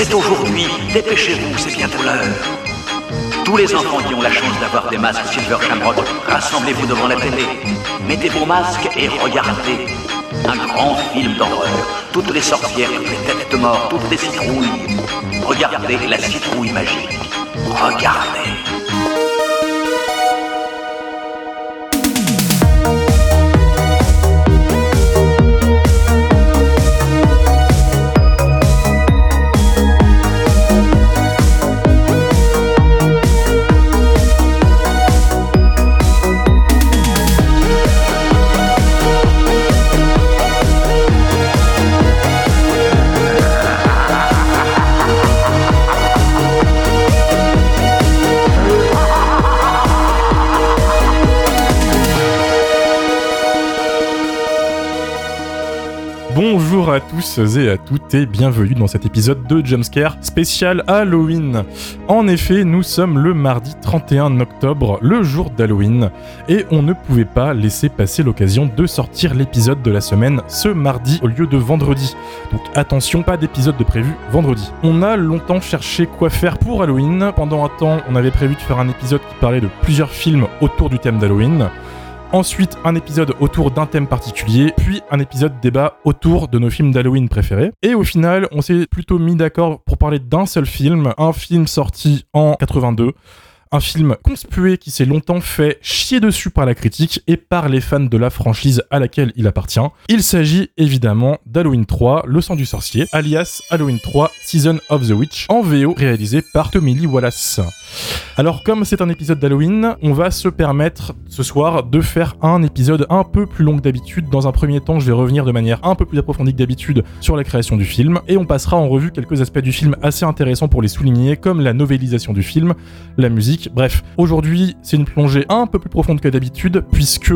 C'est aujourd'hui. Dépêchez-vous, c'est bientôt l'heure. Tous les enfants qui ont la chance d'avoir des masques Silver Shamrock, rassemblez-vous devant la télé. Mettez vos masques et regardez. Un grand film d'horreur. Toutes les sorcières, les têtes de mort, toutes les citrouilles. Regardez la citrouille magique. Regardez. Tous et à toutes et bienvenue dans cet épisode de Jumpscare spécial Halloween. En effet, nous sommes le mardi 31 octobre, le jour d'Halloween, et on ne pouvait pas laisser passer l'occasion de sortir l'épisode de la semaine ce mardi au lieu de vendredi. Donc attention, pas d'épisode de prévu vendredi. On a longtemps cherché quoi faire pour Halloween. Pendant un temps, on avait prévu de faire un épisode qui parlait de plusieurs films autour du thème d'Halloween. Ensuite, un épisode autour d'un thème particulier, puis un épisode débat autour de nos films d'Halloween préférés. Et au final, on s'est plutôt mis d'accord pour parler d'un seul film, un film sorti en 82. Un film conspué qui s'est longtemps fait chier dessus par la critique et par les fans de la franchise à laquelle il appartient. Il s'agit évidemment d'Halloween 3, Le sang du sorcier, alias Halloween 3, Season of the Witch, en VO réalisé par Tommy Lee Wallace. Alors comme c'est un épisode d'Halloween, on va se permettre ce soir de faire un épisode un peu plus long que d'habitude. Dans un premier temps, je vais revenir de manière un peu plus approfondie que d'habitude sur la création du film et on passera en revue quelques aspects du film assez intéressants pour les souligner comme la novélisation du film, la musique. Bref, aujourd'hui, c'est une plongée un peu plus profonde que d'habitude puisque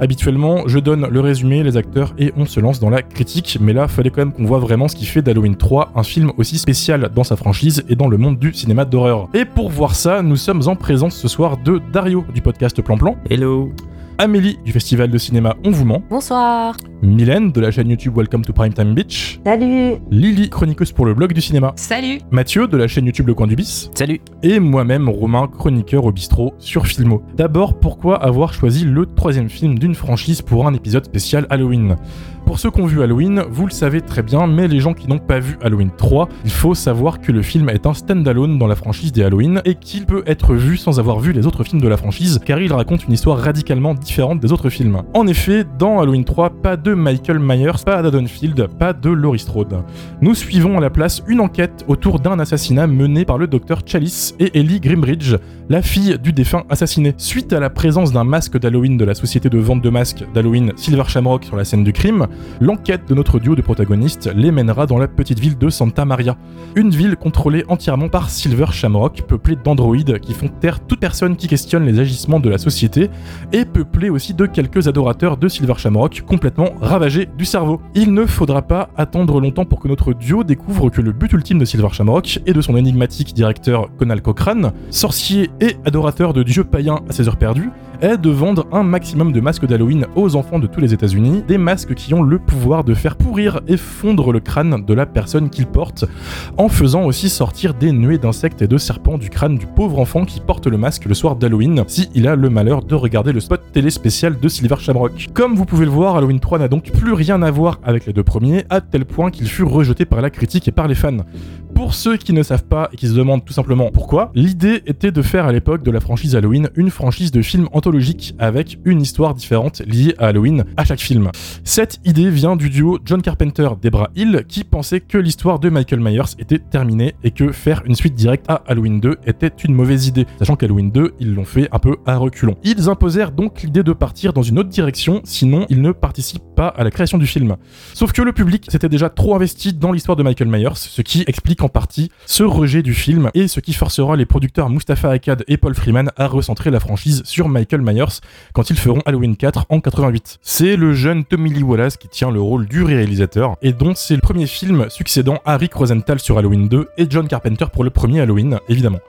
habituellement, je donne le résumé, les acteurs et on se lance dans la critique, mais là, fallait quand même qu'on voit vraiment ce qui fait d'Halloween 3 un film aussi spécial dans sa franchise et dans le monde du cinéma d'horreur. Et pour voir ça, nous sommes en présence ce soir de Dario du podcast Plan Plan, Hello Amélie du festival de cinéma On vous ment, Bonsoir. Mylène de la chaîne YouTube Welcome to Primetime Beach, Salut. Lily, chroniqueuse pour le blog du cinéma, Salut. Mathieu de la chaîne YouTube Le Coin du Bis, Salut et moi-même Romain, chroniqueur au bistrot sur Filmo. D'abord, pourquoi avoir choisi le troisième film d'une franchise pour un épisode spécial Halloween? Pour ceux qui ont vu Halloween, vous le savez très bien, mais les gens qui n'ont pas vu Halloween 3, il faut savoir que le film est un stand-alone dans la franchise des Halloween et qu'il peut être vu sans avoir vu les autres films de la franchise, car il raconte une histoire radicalement différente des autres films. En effet, dans Halloween 3, pas de Michael Myers, pas d'Adonfield, pas de Laurie Strode. Nous suivons à la place une enquête autour d'un assassinat mené par le docteur Chalice et Ellie Grimbridge, la fille du défunt assassiné. Suite à la présence d'un masque d'Halloween de la société de vente de masques d'Halloween Silver Shamrock sur la scène du crime, l'enquête de notre duo de protagonistes les mènera dans la petite ville de Santa Maria. Une ville contrôlée entièrement par Silver Shamrock, peuplée d'androïdes qui font taire toute personne qui questionne les agissements de la société, et peuplée aussi de quelques adorateurs de Silver Shamrock complètement ravagés du cerveau. Il ne faudra pas attendre longtemps pour que notre duo découvre que le but ultime de Silver Shamrock et de son énigmatique directeur Conal Cochrane, sorcier et adorateur de dieux païens à ses heures perdues, est de vendre un maximum de masques d'Halloween aux enfants de tous les États-Unis, des masques qui ont le pouvoir de faire pourrir et fondre le crâne de la personne qu'ils portent, en faisant aussi sortir des nuées d'insectes et de serpents du crâne du pauvre enfant qui porte le masque le soir d'Halloween, si il a le malheur de regarder le spot télé spécial de Silver Shamrock. Comme vous pouvez le voir, Halloween 3 n'a donc plus rien à voir avec les deux premiers, à tel point qu'il fut rejeté par la critique et par les fans. Pour ceux qui ne savent pas et qui se demandent tout simplement pourquoi, l'idée était de faire à l'époque de la franchise Halloween une franchise de films anthologiques avec une histoire différente liée à Halloween à chaque film. Cette idée vient du duo John Carpenter-Debra Hill qui pensait que l'histoire de Michael Myers était terminée et que faire une suite directe à Halloween 2 était une mauvaise idée, sachant qu'Halloween 2 ils l'ont fait un peu à reculons. Ils imposèrent donc l'idée de partir dans une autre direction, sinon ils ne participent pas à la création du film. Sauf que le public s'était déjà trop investi dans l'histoire de Michael Myers, ce qui explique en partie ce rejet du film et ce qui forcera les producteurs Mustafa Akkad et Paul Freeman à recentrer la franchise sur Michael Myers quand ils feront Halloween 4 en 88. C'est le jeune Tommy Lee Wallace qui tient le rôle du réalisateur et dont c'est le premier film succédant à Rick Rosenthal sur Halloween 2 et John Carpenter pour le premier Halloween, évidemment.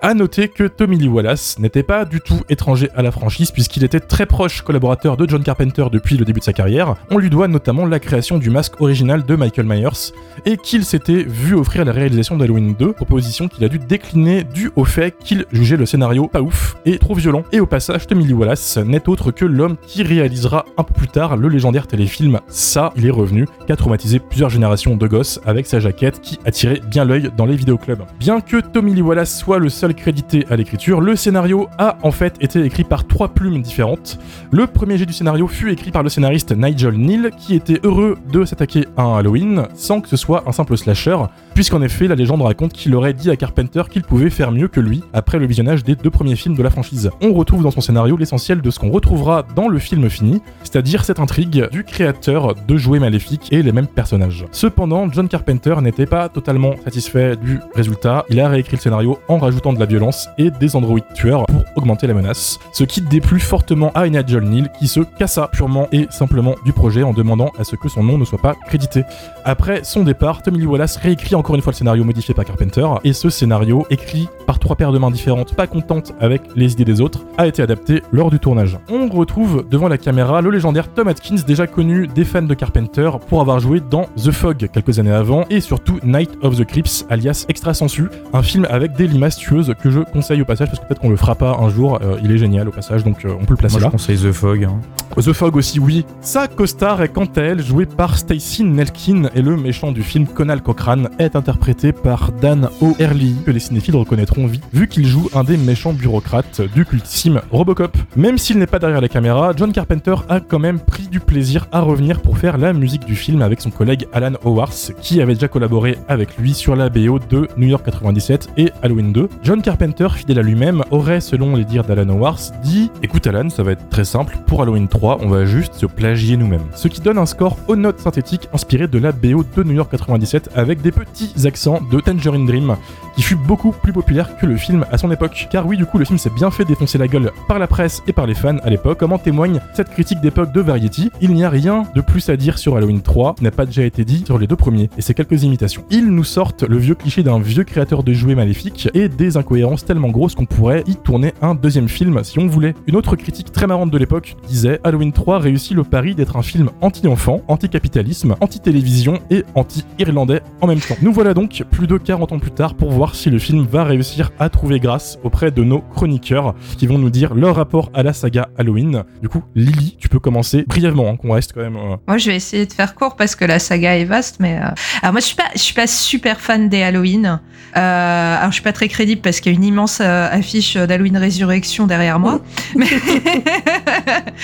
À noter que Tommy Lee Wallace n'était pas du tout étranger à la franchise puisqu'il était très proche collaborateur de John Carpenter depuis le début de sa carrière. On lui doit notamment la création du masque original de Michael Myers et qu'il s'était vu offrir la réalisation d'Halloween 2, proposition qu'il a dû décliner dû au fait qu'il jugeait le scénario pas ouf et trop violent. Et au passage, Tommy Lee Wallace n'est autre que l'homme qui réalisera un peu plus tard le légendaire téléfilm Ça, il est revenu, qui a traumatisé plusieurs générations de gosses avec sa jaquette qui attirait bien l'œil dans les vidéoclubs. Bien que Tommy Lee Wallace soit le seul crédité à l'écriture, le scénario a en fait été écrit par trois plumes différentes. Le premier jet du scénario fut écrit par le scénariste Nigel Neal, qui était heureux de s'attaquer à un Halloween sans que ce soit un simple slasher, puisqu'en effet la légende raconte qu'il aurait dit à Carpenter qu'il pouvait faire mieux que lui après le visionnage des deux premiers films de la franchise. On retrouve dans son scénario l'essentiel de ce qu'on retrouvera dans le film fini, c'est-à-dire cette intrigue du créateur de jouets maléfiques et les mêmes personnages. Cependant, John Carpenter n'était pas totalement satisfait du résultat, il a réécrit le scénario en rajoutant de la violence et des androïdes tueurs pour augmenter la menace, ce qui déplut fortement à Nigel Neal qui se cassa purement et simplement du projet en demandant à ce que son nom ne soit pas crédité. Après son départ, Tommy Lee Wallace réécrit encore une fois le scénario modifié par Carpenter, et ce scénario, écrit par trois paires de mains différentes, pas contentes avec les idées des autres, a été adapté lors du tournage. On retrouve devant la caméra le légendaire Tom Atkins, déjà connu des fans de Carpenter pour avoir joué dans The Fog quelques années avant, et surtout Night of the Crips, alias Extra Sensu, un film avec des limaces tueuses que je conseille au passage, parce que peut-être qu'on le fera pas un jour, euh, il est génial au passage, donc euh, on peut le placer Moi, là. je conseille The Fog. hein. The Fog aussi, oui. Sa costard est quant à elle jouée par Stacy Nelkin et le méchant du film Conal Cochrane est interprété par Dan O'Herlihy que les cinéphiles reconnaîtront vite vu qu'il joue un des méchants bureaucrates du cultissime Robocop. Même s'il n'est pas derrière la caméra, John Carpenter a quand même pris du plaisir à revenir pour faire la musique du film avec son collègue Alan Howarth qui avait déjà collaboré avec lui sur la BO de New York 97 et Halloween 2. John Carpenter, fidèle à lui-même, aurait, selon les dires d'Alan Howarth, dit Écoute Alan, ça va être très simple, pour Halloween 3, on va juste se plagier nous-mêmes. Ce qui donne un score aux notes synthétiques inspiré de la BO de New York 97 avec des petits de Tangerine Dream qui fut beaucoup plus populaire que le film à son époque. Car oui, du coup, le film s'est bien fait défoncer la gueule par la presse et par les fans à l'époque, comme en témoigne cette critique d'époque de Variety. Il n'y a rien de plus à dire sur Halloween 3 qui n'a pas déjà été dit sur les deux premiers, et c'est quelques imitations. Ils nous sortent le vieux cliché d'un vieux créateur de jouets maléfiques et des incohérences tellement grosses qu'on pourrait y tourner un deuxième film si on voulait. Une autre critique très marrante de l'époque disait Halloween 3 réussit le pari d'être un film anti-enfant, anti-capitalisme, anti-télévision et anti-irlandais en même temps. Nous voilà donc plus de 40 ans plus tard pour voir si le film va réussir à trouver grâce auprès de nos chroniqueurs qui vont nous dire leur rapport à la saga Halloween. Du coup, Lily, tu peux commencer brièvement, hein, qu'on reste quand même. euh, Moi, je vais essayer de faire court parce que la saga est vaste, mais euh, alors moi, je suis pas, je suis pas super fan des Halloween. Euh, alors, je suis pas très crédible parce qu'il y a une immense euh, affiche d'Halloween Résurrection derrière moi. Mais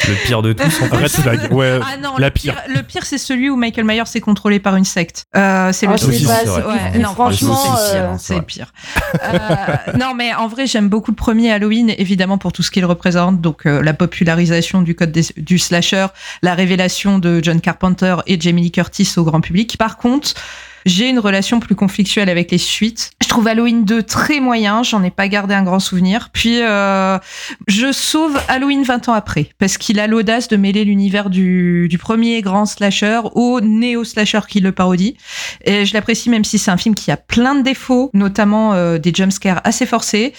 Le pire de tous, en fait. Red flag, ouais. ah non, la le pire, le pire, c'est celui où Michael Myers est contrôlé par une secte. Euh, c'est Ah, le aussi, pas, Ouais, non, franchement, c'est euh, pire, hein. c'est pire. Euh, non, mais en vrai, j'aime beaucoup le premier Halloween, évidemment pour tout ce qu'il représente, donc euh, la popularisation du code des- du slasher, la révélation de John Carpenter et Jamie Lee Curtis au grand public. Par contre, j'ai une relation plus conflictuelle avec les suites. Je trouve Halloween 2 très moyen, j'en ai pas gardé un grand souvenir. Puis euh, je sauve Halloween 20 ans après, parce qu'il a l'audace de mêler l'univers du, du premier grand slasher au néo-slasher qui le parodie. Et je l'apprécie même si c'est un film qui a plein de défauts, notamment euh, des jumpscares assez forcés.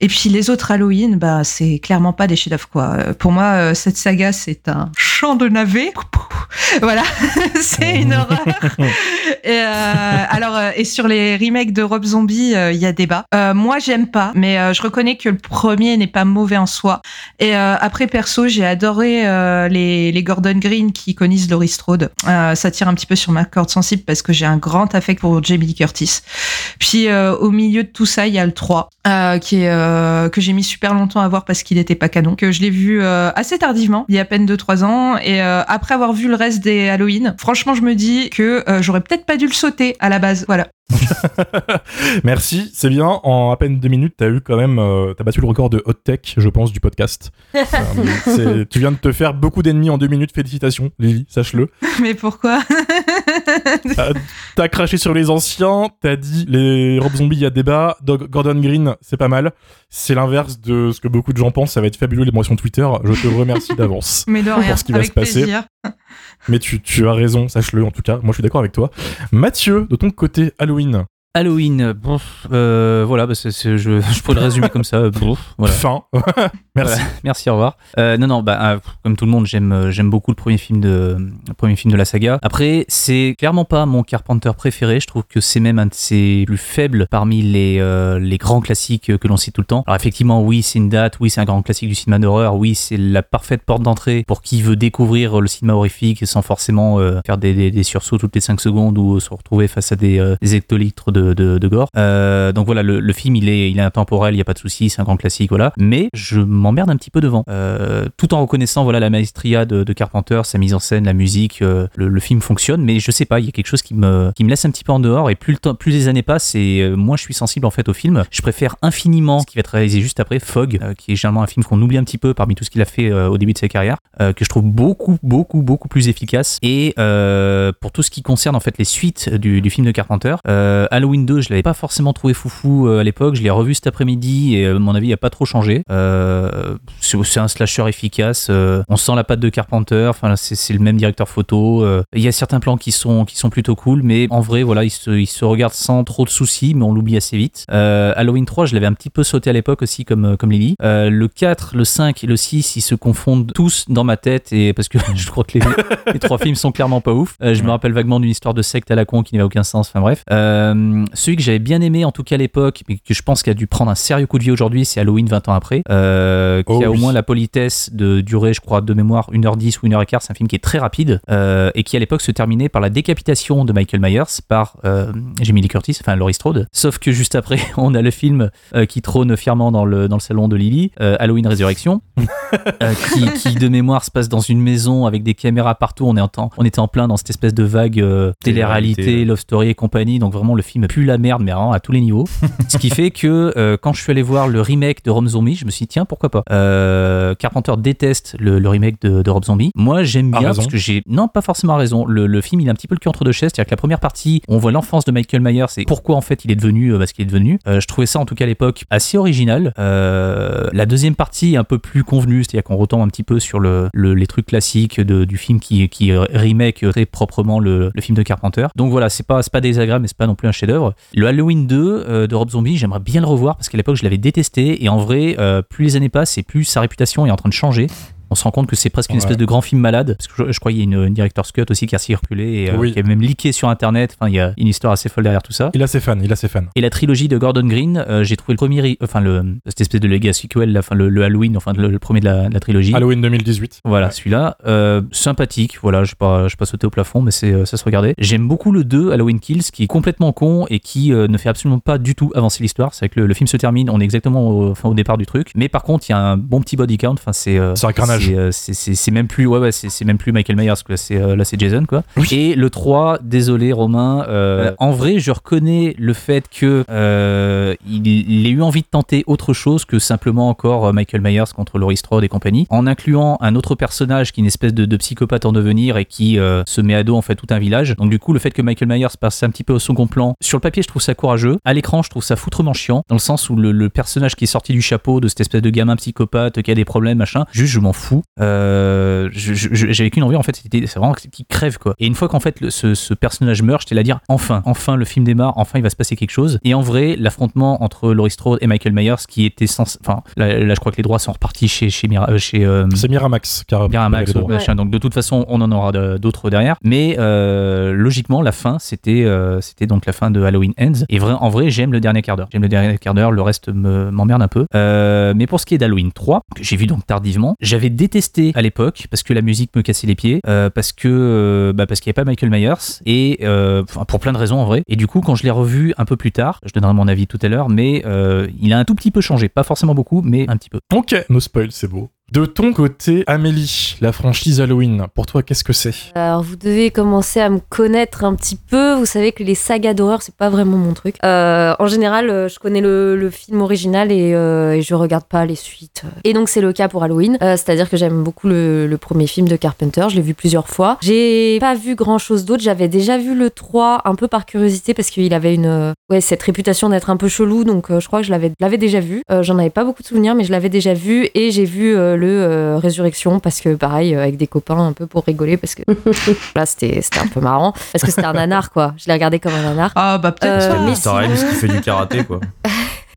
Et puis les autres Halloween, bah c'est clairement pas des chefs-d'œuvre Pour moi, euh, cette saga c'est un de navets. Voilà, c'est une horreur. Et, euh, alors euh, et sur les remakes de Rob Zombie, euh, il y a débat. Euh, moi j'aime pas, mais euh, je reconnais que le premier n'est pas mauvais en soi. Et euh, après perso, j'ai adoré euh, les, les Gordon Green qui connaissent Laurie Strode. Euh, ça tire un petit peu sur ma corde sensible parce que j'ai un grand affect pour Jamie Lee Curtis. Puis euh, au milieu de tout ça, il y a le 3 euh, qui est euh, que j'ai mis super longtemps à voir parce qu'il était pas canon. Que je l'ai vu euh, assez tardivement, il y a à peine 2-3 ans. Et euh, après avoir vu le reste des Halloween, franchement, je me dis que euh, j'aurais peut-être pas dû le sauter à la base. Voilà. Merci, c'est bien. En à peine deux minutes, t'as eu quand même, euh, t'as battu le record de hot tech, je pense, du podcast. Tu viens de te faire beaucoup d'ennemis en deux minutes. Félicitations, Lily, sache-le. Mais pourquoi? Euh, T'as craché sur les anciens, t'as dit les Rob Zombie, il y a débat. Dog- Gordon Green, c'est pas mal. C'est l'inverse de ce que beaucoup de gens pensent. Ça va être fabuleux les mentions Twitter. Je te remercie d'avance. Mais de rien. Pour ce qui va se passer. plaisir. Mais tu, tu as raison, sache-le en tout cas. Moi, je suis d'accord avec toi. Mathieu, de ton côté, Halloween. Halloween, bon, euh, voilà, bah, c'est- c'est- je, je pourrais le résumer comme ça. bon, voilà. Fin. Merci. Voilà. Merci, au revoir. Euh, non, non, bah, euh, comme tout le monde, j'aime, euh, j'aime beaucoup le premier film de, le premier film de la saga. Après, c'est clairement pas mon Carpenter préféré. Je trouve que c'est même un de ses plus faibles parmi les, euh, les grands classiques que l'on cite tout le temps. Alors effectivement, oui, c'est une date, oui, c'est un grand classique du cinéma d'horreur, oui, c'est la parfaite porte d'entrée pour qui veut découvrir le cinéma horrifique sans forcément euh, faire des, des, des sursauts toutes les 5 secondes ou se retrouver face à des, euh, des hectolitres de, gore. Euh, donc voilà, le, film, il est, il est intemporel, il n'y a pas de souci, c'est un grand classique, voilà. Mais je m'emmerde un petit peu devant. Euh, tout en reconnaissant voilà la maestria de, Carpenter, sa mise en scène, la musique, euh, le, film fonctionne, mais je sais pas, il y a quelque chose qui me, laisse un petit peu en dehors et plus, les années passent et moins je suis sensible en fait au film. Je préfère infiniment ce qui va être réalisé juste après, Fog, qui est généralement un film qu'on oublie un petit peu parmi tout ce qu'il a fait au début de sa carrière, que je trouve beaucoup, beaucoup, beaucoup plus efficace. Et pour tout ce qui concerne en fait les suites du, du film de Carpenter, Halloween 2, je l'avais pas forcément trouvé foufou euh, à l'époque, je l'ai revu cet après-midi et euh, à mon avis, il a pas trop changé. Euh, c'est un slasher efficace, euh, on sent la patte de Carpenter, enfin c'est le même directeur photo. Il y a certains plans qui sont qui sont plutôt cool, mais en vrai, voilà, il se, il se regarde sans trop de soucis, mais on l'oublie assez vite. Halloween 3, je l'avais un petit peu sauté à l'époque aussi, comme, comme Lily. Le 4, le 5 et le 6, ils se confondent tous dans ma tête, et parce que je crois que les, les trois films sont clairement pas ouf. Je me rappelle vaguement d'une histoire de secte à la con qui n'avait aucun sens, enfin bref. Euh, celui que j'avais bien aimé, en tout cas à l'époque, mais que je pense qu'il a dû prendre un sérieux coup de vie aujourd'hui, c'est Halloween 20 ans après, euh, qui Oh a au moins la politesse de durer, je crois, de mémoire 1h10 ou 1h15. C'est un film qui est très rapide euh, et qui à l'époque se terminait par la décapitation de Michael Myers par euh, Jamie Lee Curtis, enfin Laurie Strode. Sauf que juste après, on a le film euh, qui trône fièrement dans le, dans le salon de Lily, Halloween Résurrection, qui, qui, de mémoire se passe dans une maison avec des caméras partout. On, est en temps, on était en plein dans cette espèce de vague télé-réalité, Télé-réalité. love story et compagnie. Donc vraiment, le film pue la merde, mais vraiment à tous les niveaux. Ce qui fait que euh, quand je suis allé voir le remake de Rob Zombie, je me suis dit, tiens, pourquoi pas? Euh, Carpenter déteste le, le remake de, de Rob Zombie. Moi, j'aime bien raison. parce que j'ai. Non, pas forcément raison. Le, le film, il a un petit peu le cul entre deux chaises. C'est-à-dire que la première partie, on voit l'enfance de Michael Myers et pourquoi en fait il est devenu euh, bah, ce qu'il est devenu. Je trouvais ça en tout cas à l'époque assez original. La deuxième partie est un peu plus convenue, c'est-à-dire qu'on retombe un petit peu sur le, le- les trucs classiques de- du film qui, qui remake très proprement le, le film de Carpenter. Donc voilà, c'est pas, pas désagréable, mais c'est pas non plus un Le Halloween 2 euh, de Rob Zombie, j'aimerais bien le revoir parce qu'à l'époque je l'avais détesté et en vrai, euh, plus les années passent et plus sa réputation est en train de changer. On se rend compte que c'est presque une espèce de grand film malade. Parce que je, je crois qu'il y a une, une director's cut aussi qui a circulé et euh, Oui. qui est même leaké sur internet. Enfin, il y a une histoire assez folle derrière tout ça. Il a ses fans, il a ses fans. Et la trilogie de Gordon Green, euh, j'ai trouvé le premier, enfin le, cette espèce de legacy sequel, enfin le, le Halloween, enfin le, le premier de la, de la trilogie. Halloween 2018. Voilà, celui-là, euh, sympathique. Voilà, je vais pas, je pas sauter au plafond, mais c'est, ça se regardait. J'aime beaucoup le 2, Halloween Kills, qui est complètement con et qui euh, ne fait absolument pas du tout avancer l'histoire. C'est que le, le film se termine, on est exactement au, enfin, au départ du truc. Mais par contre, il y a un bon petit body count. Enfin, c'est, euh, C'est un carnage. C'est, euh, c'est, même plus, ouais, ouais, c'est, même plus Michael Myers, quoi. C'est, euh, là, c'est Jason, quoi. Oui. Et le 3, désolé, Romain. euh. En vrai, je reconnais le fait que euh, il, il ait eu envie de tenter autre chose que simplement encore Michael Myers contre Laurie Strode et compagnie, en incluant un autre personnage qui est une espèce de, de psychopathe en devenir et qui euh, se met à dos en fait tout un village. Donc du coup, le fait que Michael Myers passe un petit peu au second plan, sur le papier, je trouve ça courageux. À l'écran, je trouve ça foutrement chiant, dans le sens où le, le personnage qui est sorti du chapeau de cette espèce de gamin psychopathe qui a des problèmes, machin, juste je m'en fous. Euh, J'avais qu'une envie, en fait, c'était c'est vraiment qu'il crève quoi. Et une fois qu'en fait le- ce, ce personnage meurt, j'étais là à dire enfin, enfin le film démarre, enfin il va se passer quelque chose. Et en vrai, l'affrontement entre Laurie Strode et Michael Myers, qui était sans, enfin là, là, je crois que les droits sont repartis chez chez Mira- euh, chez euh, C'est Miramax repris Miramax, machin. Donc de toute façon, on en aura d'autres derrière. Mais euh, logiquement, la fin, c'était c'était donc la fin de Halloween Ends. Et vrai, en vrai, j'aime le dernier quart d'heure. J'aime le dernier quart d'heure. Le reste me- m'emmerde un peu. Mais pour ce qui est d'Halloween 3, que j'ai vu donc tardivement, j'avais détesté à l'époque parce que la musique me cassait les pieds, euh, parce que euh, bah, parce qu'il n'y avait pas Michael Myers et euh, pour plein de raisons en vrai. Et du coup, quand je l'ai revu un peu plus tard, je donnerai mon avis tout à l'heure, mais euh, il a un tout petit peu changé, pas forcément beaucoup, mais un petit peu. Ok, no spoil, c'est beau. De ton côté, Amélie, la franchise Halloween, pour toi, qu'est-ce que c'est? Alors, vous devez commencer à me connaître un petit peu. Vous savez que les sagas d'horreur, c'est pas vraiment mon truc. Euh, en général, euh, je connais le, film original et, euh, et je regarde pas les suites. Et donc, c'est le cas pour Halloween. Euh, C'est-à-dire que j'aime beaucoup le, le premier film de Carpenter. Je l'ai vu plusieurs fois. J'ai pas vu grand chose d'autre. J'avais déjà vu le 3 un peu par curiosité parce qu'il avait une, ouais, cette réputation d'être un peu chelou. Donc, je crois que je l'avais déjà vu. J'en avais pas beaucoup de souvenirs, mais je l'avais déjà vu. Et j'ai vu le euh, Résurrection parce que pareil euh, avec des copains un peu pour rigoler parce que là c'était c'était un peu marrant parce que c'était un nanar quoi. Je l'ai regardé comme un nanar. Ah bah peut-être Euh, mais Hill qui fait du karaté, quoi.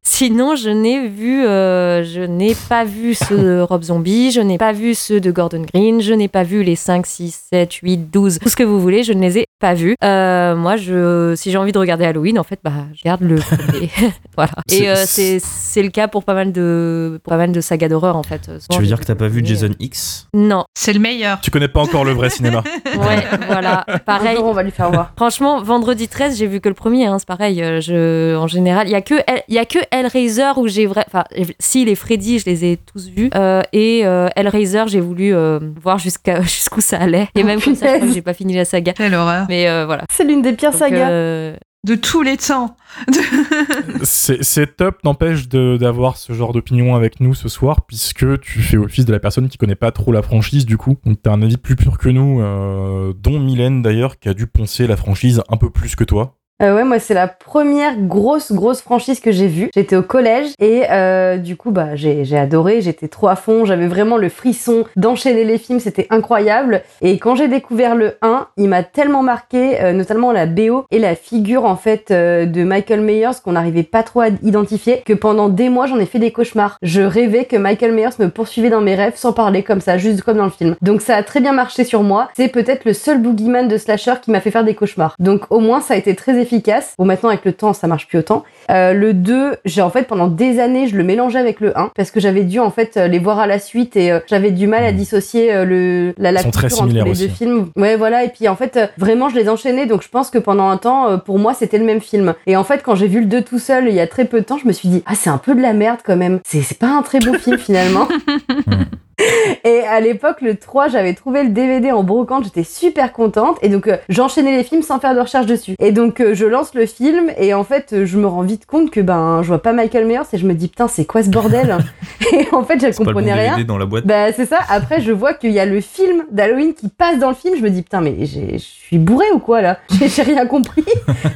Sinon, je n'ai vu, euh, je n'ai pas vu ceux de Rob Zombie, je n'ai pas vu ceux de Gordon Green, je n'ai pas vu les 5, 6, 7, 8, 12, tout ce que vous voulez, je ne les ai pas vus. Euh, moi, je, si j'ai envie de regarder Halloween, en fait, bah, je regarde le premier. voilà. Et euh, c'est c'est le cas pour pas mal de, pour pas mal de sagas d'horreur, en fait. Tu veux dire que t'as pas vu Jason X? Non. C'est le meilleur. Tu connais pas encore le vrai cinéma. Ouais, voilà. Pareil. On va lui faire voir. Franchement, vendredi 13, j'ai vu que le premier, hein, c'est pareil. Je, en général, il y a que il y a que Hellraiser où j'ai vrai, enfin, si les Freddy, je les ai tous vus, euh, et euh, Hellraiser, j'ai voulu euh, voir jusqu'à jusqu'où ça allait. Et Oh, même comme ça, j'ai pas fini la saga. Quelle horreur. Mais euh, voilà. C'est l'une des pires Donc, sagas. euh, De tous les temps. C'est top, n'empêche de- d'avoir ce genre d'opinion avec nous ce soir, puisque tu fais office de la personne qui connaît pas trop la franchise du coup. Donc t'as un avis plus pur que nous, euh, dont Mylène d'ailleurs, qui a dû poncer la franchise un peu plus que toi. Euh, ouais, moi c'est la première grosse grosse franchise que j'ai vue. J'étais au collège et euh, du coup bah j'ai adoré, j'étais trop à fond, j'avais vraiment le frisson d'enchaîner les films, c'était incroyable. Et quand j'ai découvert le 1, il m'a tellement marqué, euh, notamment la BO et la figure en fait euh, de Michael Myers qu'on n'arrivait pas trop à identifier, que pendant des mois j'en ai fait des cauchemars. Je rêvais que Michael Myers me poursuivait dans mes rêves sans parler comme ça, juste comme dans le film. Donc ça a très bien marché sur moi. C'est peut-être le seul boogeyman de slasher qui m'a fait faire des cauchemars. Donc au moins ça a été très efficace. Bon maintenant avec le temps ça marche plus autant. Euh, le 2, j'ai en fait pendant des années je le mélangeais avec le 1 parce que j'avais dû en fait euh, les voir à la suite et euh, j'avais du mal à dissocier euh, le la, la culture entre les aussi. deux films. Ouais voilà et puis en fait euh, vraiment je les enchaînais donc je pense que pendant un temps euh, pour moi c'était le même film. Et en fait quand j'ai vu le 2 tout seul il y a très peu de temps je me suis dit ah c'est un peu de la merde quand même. C'est c'est pas un très bon film finalement. Et à l'époque, le 3, j'avais trouvé le DVD en brocante, j'étais super contente. Et donc, euh, j'enchaînais les films sans faire de recherche dessus. Et donc, euh, je lance le film, et en fait, euh, je me rends vite compte que ben, je vois pas Michael Myers, et je me dis, putain, c'est quoi ce bordel? Et en fait, je C'est pas le bon comprenais rien. DVD dans la boîte. Bah c'est ça, après je vois qu'il y a le film d'Halloween qui passe dans le film, je me dis putain mais je suis bourré ou quoi là? J'ai j'ai rien compris.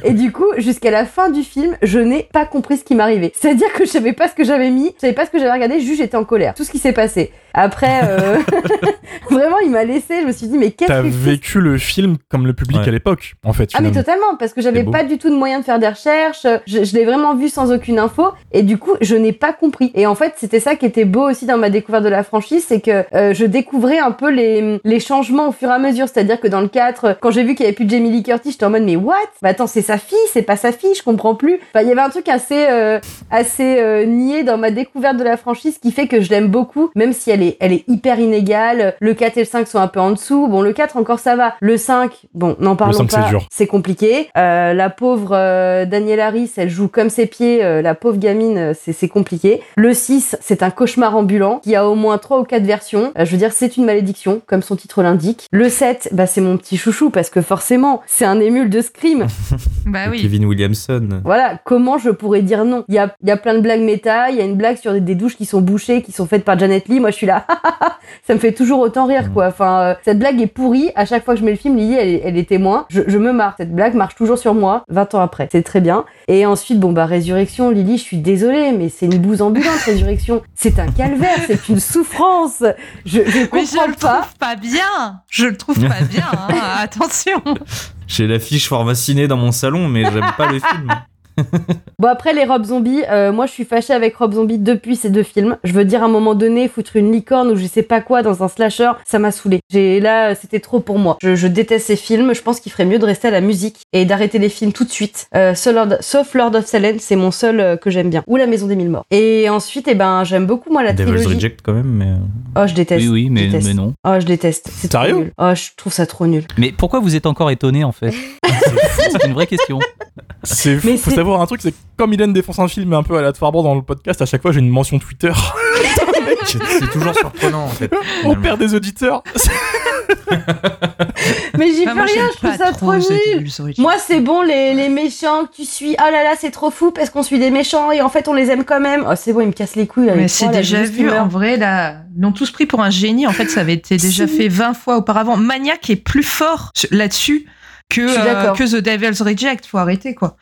Et du coup, jusqu'à la fin du film, je n'ai pas compris ce qui m'arrivait. C'est-à-dire que je savais pas ce que j'avais mis, je savais pas ce que j'avais regardé, juste j'étais en colère. Tout ce qui s'est passé. Après, euh, vraiment il m'a laissé, je me suis dit mais qu'est-ce T'as que c'est vécu le film comme le public Ouais. à l'époque, en fait. ah mais totalement parce que j'avais pas du tout de moyen de faire des recherches, je, je l'ai vraiment vu sans aucune info et du coup je n'ai pas compris. Et en fait c'était ça qui était beau aussi dans ma découverte de la franchise, c'est que euh, je découvrais un peu les, les changements au fur et à mesure. C'est-à-dire que dans le 4, quand j'ai vu qu'il y avait plus de Jamie Lee Curtis, j'étais en mode mais what? Bah attends c'est sa fille, c'est pas sa fille, je comprends plus. Enfin il y avait un truc assez euh, assez euh, niais dans ma découverte de la franchise qui fait que je l'aime beaucoup, même si elle est elle est hyper inégale. Le 4 et le 5 sont un peu en dessous. Bon le 4 encore ça va. Le 5 bon n'en parlons 5, c'est pas. dur. C'est compliqué. Euh, la pauvre euh, Danielle Harris, elle joue comme ses pieds. euh, la pauvre gamine, c'est c'est compliqué. Le 6, c'est un cauchemar ambulant qui a au moins trois ou quatre versions. Euh, je veux dire, c'est une malédiction, comme son titre l'indique. Le 7, bah, c'est mon petit chouchou parce que forcément, c'est un émule de Scream. Bah oui. Kevin Williamson. Voilà, comment je pourrais dire non? Il y a, il y a plein de blagues méta, il y a une blague sur des, des douches qui sont bouchées, qui sont faites par Janet Lee. Moi, je suis là, ça me fait toujours autant rire, quoi. Enfin, euh, cette blague est pourrie. À chaque fois que je mets le film, Lily, elle, est- elle est témoin. Je, je me marre. Cette blague marche toujours sur moi, 20 ans après. C'est très bien. Et ensuite, bon, bah, Résurrection, Lily, je suis désolée, mais c'est une bouse ambulante, Résurrection. C'est un calvaire, c'est une souffrance. Je, je Mais je le pas. trouve pas bien. Je le trouve pas bien. hein. Attention. J'ai l'affiche formacinée dans mon salon, mais j'aime pas le film. Bon après les Rob Zombie, euh, moi je suis fâchée avec Rob Zombie depuis ces deux films. Je veux dire à un moment donné foutre une licorne ou je sais pas quoi dans un slasher, ça m'a saoulé. J'ai là c'était trop pour moi. Je, je déteste ces films. Je pense qu'il ferait mieux de rester à la musique et d'arrêter les films tout de suite. Euh, sauf Lord, sauf Lord of Salem, c'est mon seul euh, que j'aime bien. Ou La Maison des Mille Morts. Et ensuite eh ben j'aime beaucoup moi la Devil's trilogie. Reject quand même, mais. euh, Oh je déteste. Oui, oui, mais, déteste. mais non. Oh je déteste. C'est trop Sérieux nul. Oh je trouve ça trop nul. Mais pourquoi vous êtes encore étonné en fait? C'est une vraie question. C'est fou. Mais Faut c'est- savoir un truc, c'est que comme Hélène défonce un film un peu à la Farbour dans le podcast, à chaque fois j'ai une mention Twitter. C'est toujours surprenant en fait. On perd des auditeurs. Mais j'y Ah, peux moi, rien, je trouve ça trop nul. Moi, c'est bon, les, les méchants que tu suis. Oh là là, c'est trop fou parce qu'on suit des méchants et en fait, on les aime quand même. Oh, c'est bon, ils me cassent les couilles. là, les Mais c'est déjà vu, en vrai, là, ils l'ont tous pris pour un génie. En fait, ça avait été déjà Si. fait 20 fois auparavant. Maniac est plus fort là-dessus que, euh, que The Devil's Reject. Faut arrêter, quoi.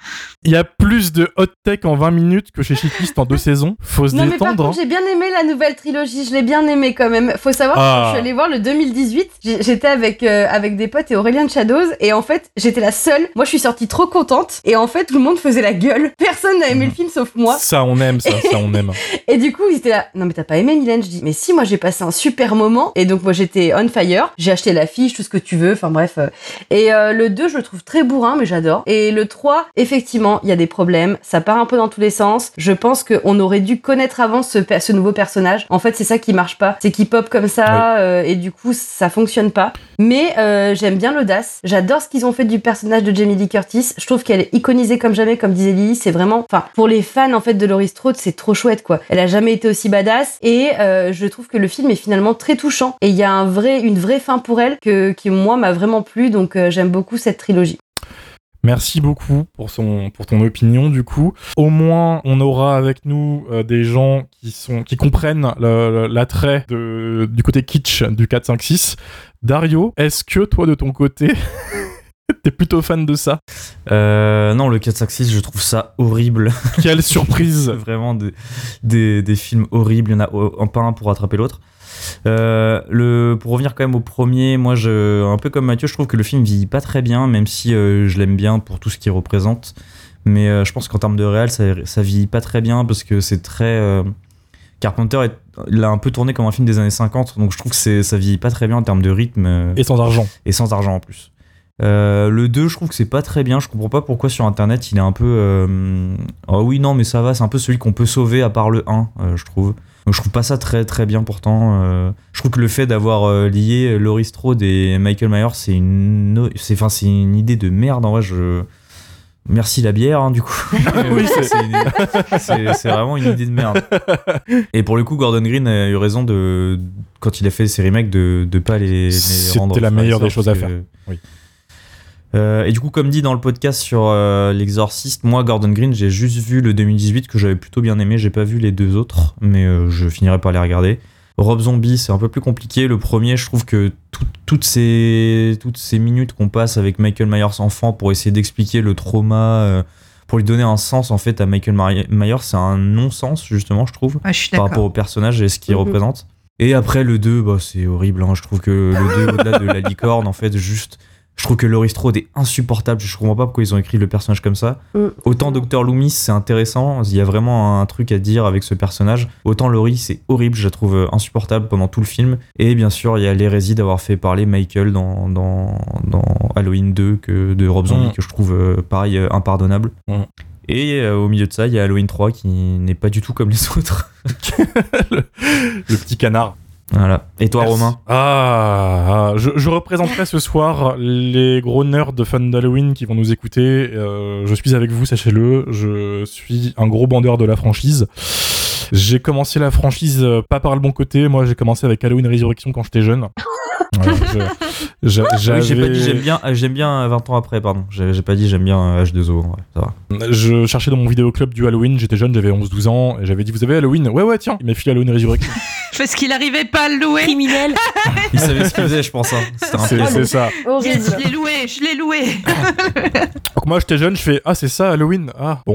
Il y a plus de hot tech en 20 minutes que chez Checklist en deux saisons. Faut se Non mais par détendre. contre j'ai bien aimé la nouvelle trilogie, je l'ai bien aimé quand même. Faut savoir que Ah. quand je suis allée voir le 2018, j'ai- j'étais avec euh, avec des potes et Aurélien de Shadows et en fait j'étais la seule. Moi je suis sortie trop contente et en fait tout le monde faisait la gueule. Personne n'a aimé le film sauf moi. Ça, on aime, ça, ça, on aime. Et du coup ils étaient là. Non mais t'as pas aimé Mylène? Je dis mais si moi j'ai passé un super moment et donc moi j'étais on fire. J'ai acheté l'affiche, tout ce que tu veux. Enfin bref. euh. Et euh, le 2 je le trouve très bourrin mais j'adore. Et le 3 effectivement il y a des problèmes. Ça part un peu dans tous les sens. Je pense qu'on aurait dû connaître avant ce, nouveau personnage. En fait c'est ça qui marche pas. C'est qu'il pop comme ça euh, et du coup ça fonctionne pas. Mais euh, j'aime bien l'audace. J'adore ce qu'ils ont fait du personnage de Jamie Lee Curtis. Je trouve qu'elle est iconisée comme jamais, comme disait Lily. C'est vraiment, enfin, pour les fans en fait de Laurie Strode, c'est trop chouette quoi. Elle a jamais été aussi badass et euh, je trouve que le film est finalement très touchant. Et il y a un vrai, une vraie fin pour elle que qui moi m'a vraiment plu. Donc euh, j'aime beaucoup cette trilogie. Merci beaucoup pour, son, pour ton opinion, du coup. Au moins, on aura avec nous euh, des gens qui, sont, qui comprennent l'attrait de- du côté kitsch du 4, 5, 6. Dario, est-ce que toi, de ton côté, t'es plutôt fan de ça? Euh, non, le 4-6, je trouve ça horrible. Quelle surprise Vraiment des, des, des films horribles. Il y en a oh, pas un pour rattraper l'autre. Euh, le, pour revenir quand même au premier, moi, je, un peu comme Mathieu, je trouve que le film vieillit pas très bien, même si euh, je l'aime bien pour tout ce qu'il représente. Mais euh, je pense qu'en termes de réel, ça, ça vieillit pas très bien parce que c'est très. Carpenter, est- il l'a un peu tourné comme un film des années 50, donc je trouve que c'est, ça vieillit pas très bien en termes de rythme. Et sans argent. et sans argent en plus. Euh, le 2, je trouve que c'est pas très bien. Je comprends pas pourquoi sur internet il est un peu. euh, Oh oui, non, mais ça va, c'est un peu celui qu'on peut sauver à part le 1, euh, je trouve. Donc je trouve pas ça très très bien pourtant. euh. je trouve que le fait d'avoir euh, lié Laurie Strode et Michael Myers, c'est une, c'est, enfin, c'est une idée de merde en vrai. Je... Merci la bière, hein, du coup. Oui, c'est- vraiment une idée de merde. Et pour le coup, Gordon Green a eu raison de, quand il a fait ses remakes de ne pas les, les C'était rendre. la frères et meilleure des choses à faire. Oui. Euh, et du coup, comme dit dans le podcast sur euh, l'exorciste, moi, Gordon Green, j'ai juste vu le 2018 que j'avais plutôt bien aimé. J'ai pas vu les deux autres, mais euh, je finirai par les regarder. Rob Zombie, c'est un peu plus compliqué. Le premier, je trouve que tout- toutes, ces, toutes ces minutes qu'on passe avec Michael Myers enfant pour essayer d'expliquer le trauma, pour lui donner un sens en fait à Michael Myers, c'est un non-sens justement, je trouve Ah, je par rapport au personnage et ce qu'il Mhm. représente. Et après le 2, bah, c'est horrible. hein. Je trouve que le 2, au-delà de la licorne, en fait, juste. Je trouve que Laurie Strode est insupportable. Je comprends pas pourquoi ils ont écrit le personnage comme ça. Mm. Autant Dr. Loomis, c'est intéressant. Il y a vraiment un truc à dire avec ce personnage. Autant Laurie, c'est horrible. Je la trouve insupportable pendant tout le film. Et bien sûr, il y a l'hérésie d'avoir fait parler Michael dans, dans, dans Halloween 2 que, de Rob Zombie, Mm. que je trouve euh, pareil, euh, impardonnable. Mm. Et euh, au milieu de ça, il y a Halloween 3 qui n'est pas du tout comme les autres. le, le petit canard. Voilà. Et toi, Merci. Romain Ah, ah, je, je représenterai ce soir les gros nerds de fans d'Halloween qui vont nous écouter. Euh, je suis avec vous, sachez-le. Je suis un gros bandeur de la franchise. J'ai commencé la franchise euh, pas par le bon côté. Moi, j'ai commencé avec Halloween Résurrection quand j'étais jeune. Voilà, je- j'a- Oui, J'ai pas j'avais- dit j'aime bien, euh, j'aime bien euh, 20 ans après, pardon. J'ai pas dit j'aime bien euh, H2O. ouais, ça va. Je cherchais dans mon vidéoclub du Halloween. J'étais jeune, j'avais 11-12 ans. Et j'avais dit, vous avez Halloween? Ouais, ouais, tiens. Il m'a filé Halloween Résurrection. Parce qu'il arrivait pas à le louer. Criminel. Il savait ce qu'il faisait, je pense. hein. C'était un C'est ça. Horrible. Je l'ai loué, je l'ai loué. Donc moi j'étais jeune, je fais ah c'est ça Halloween? Ah bon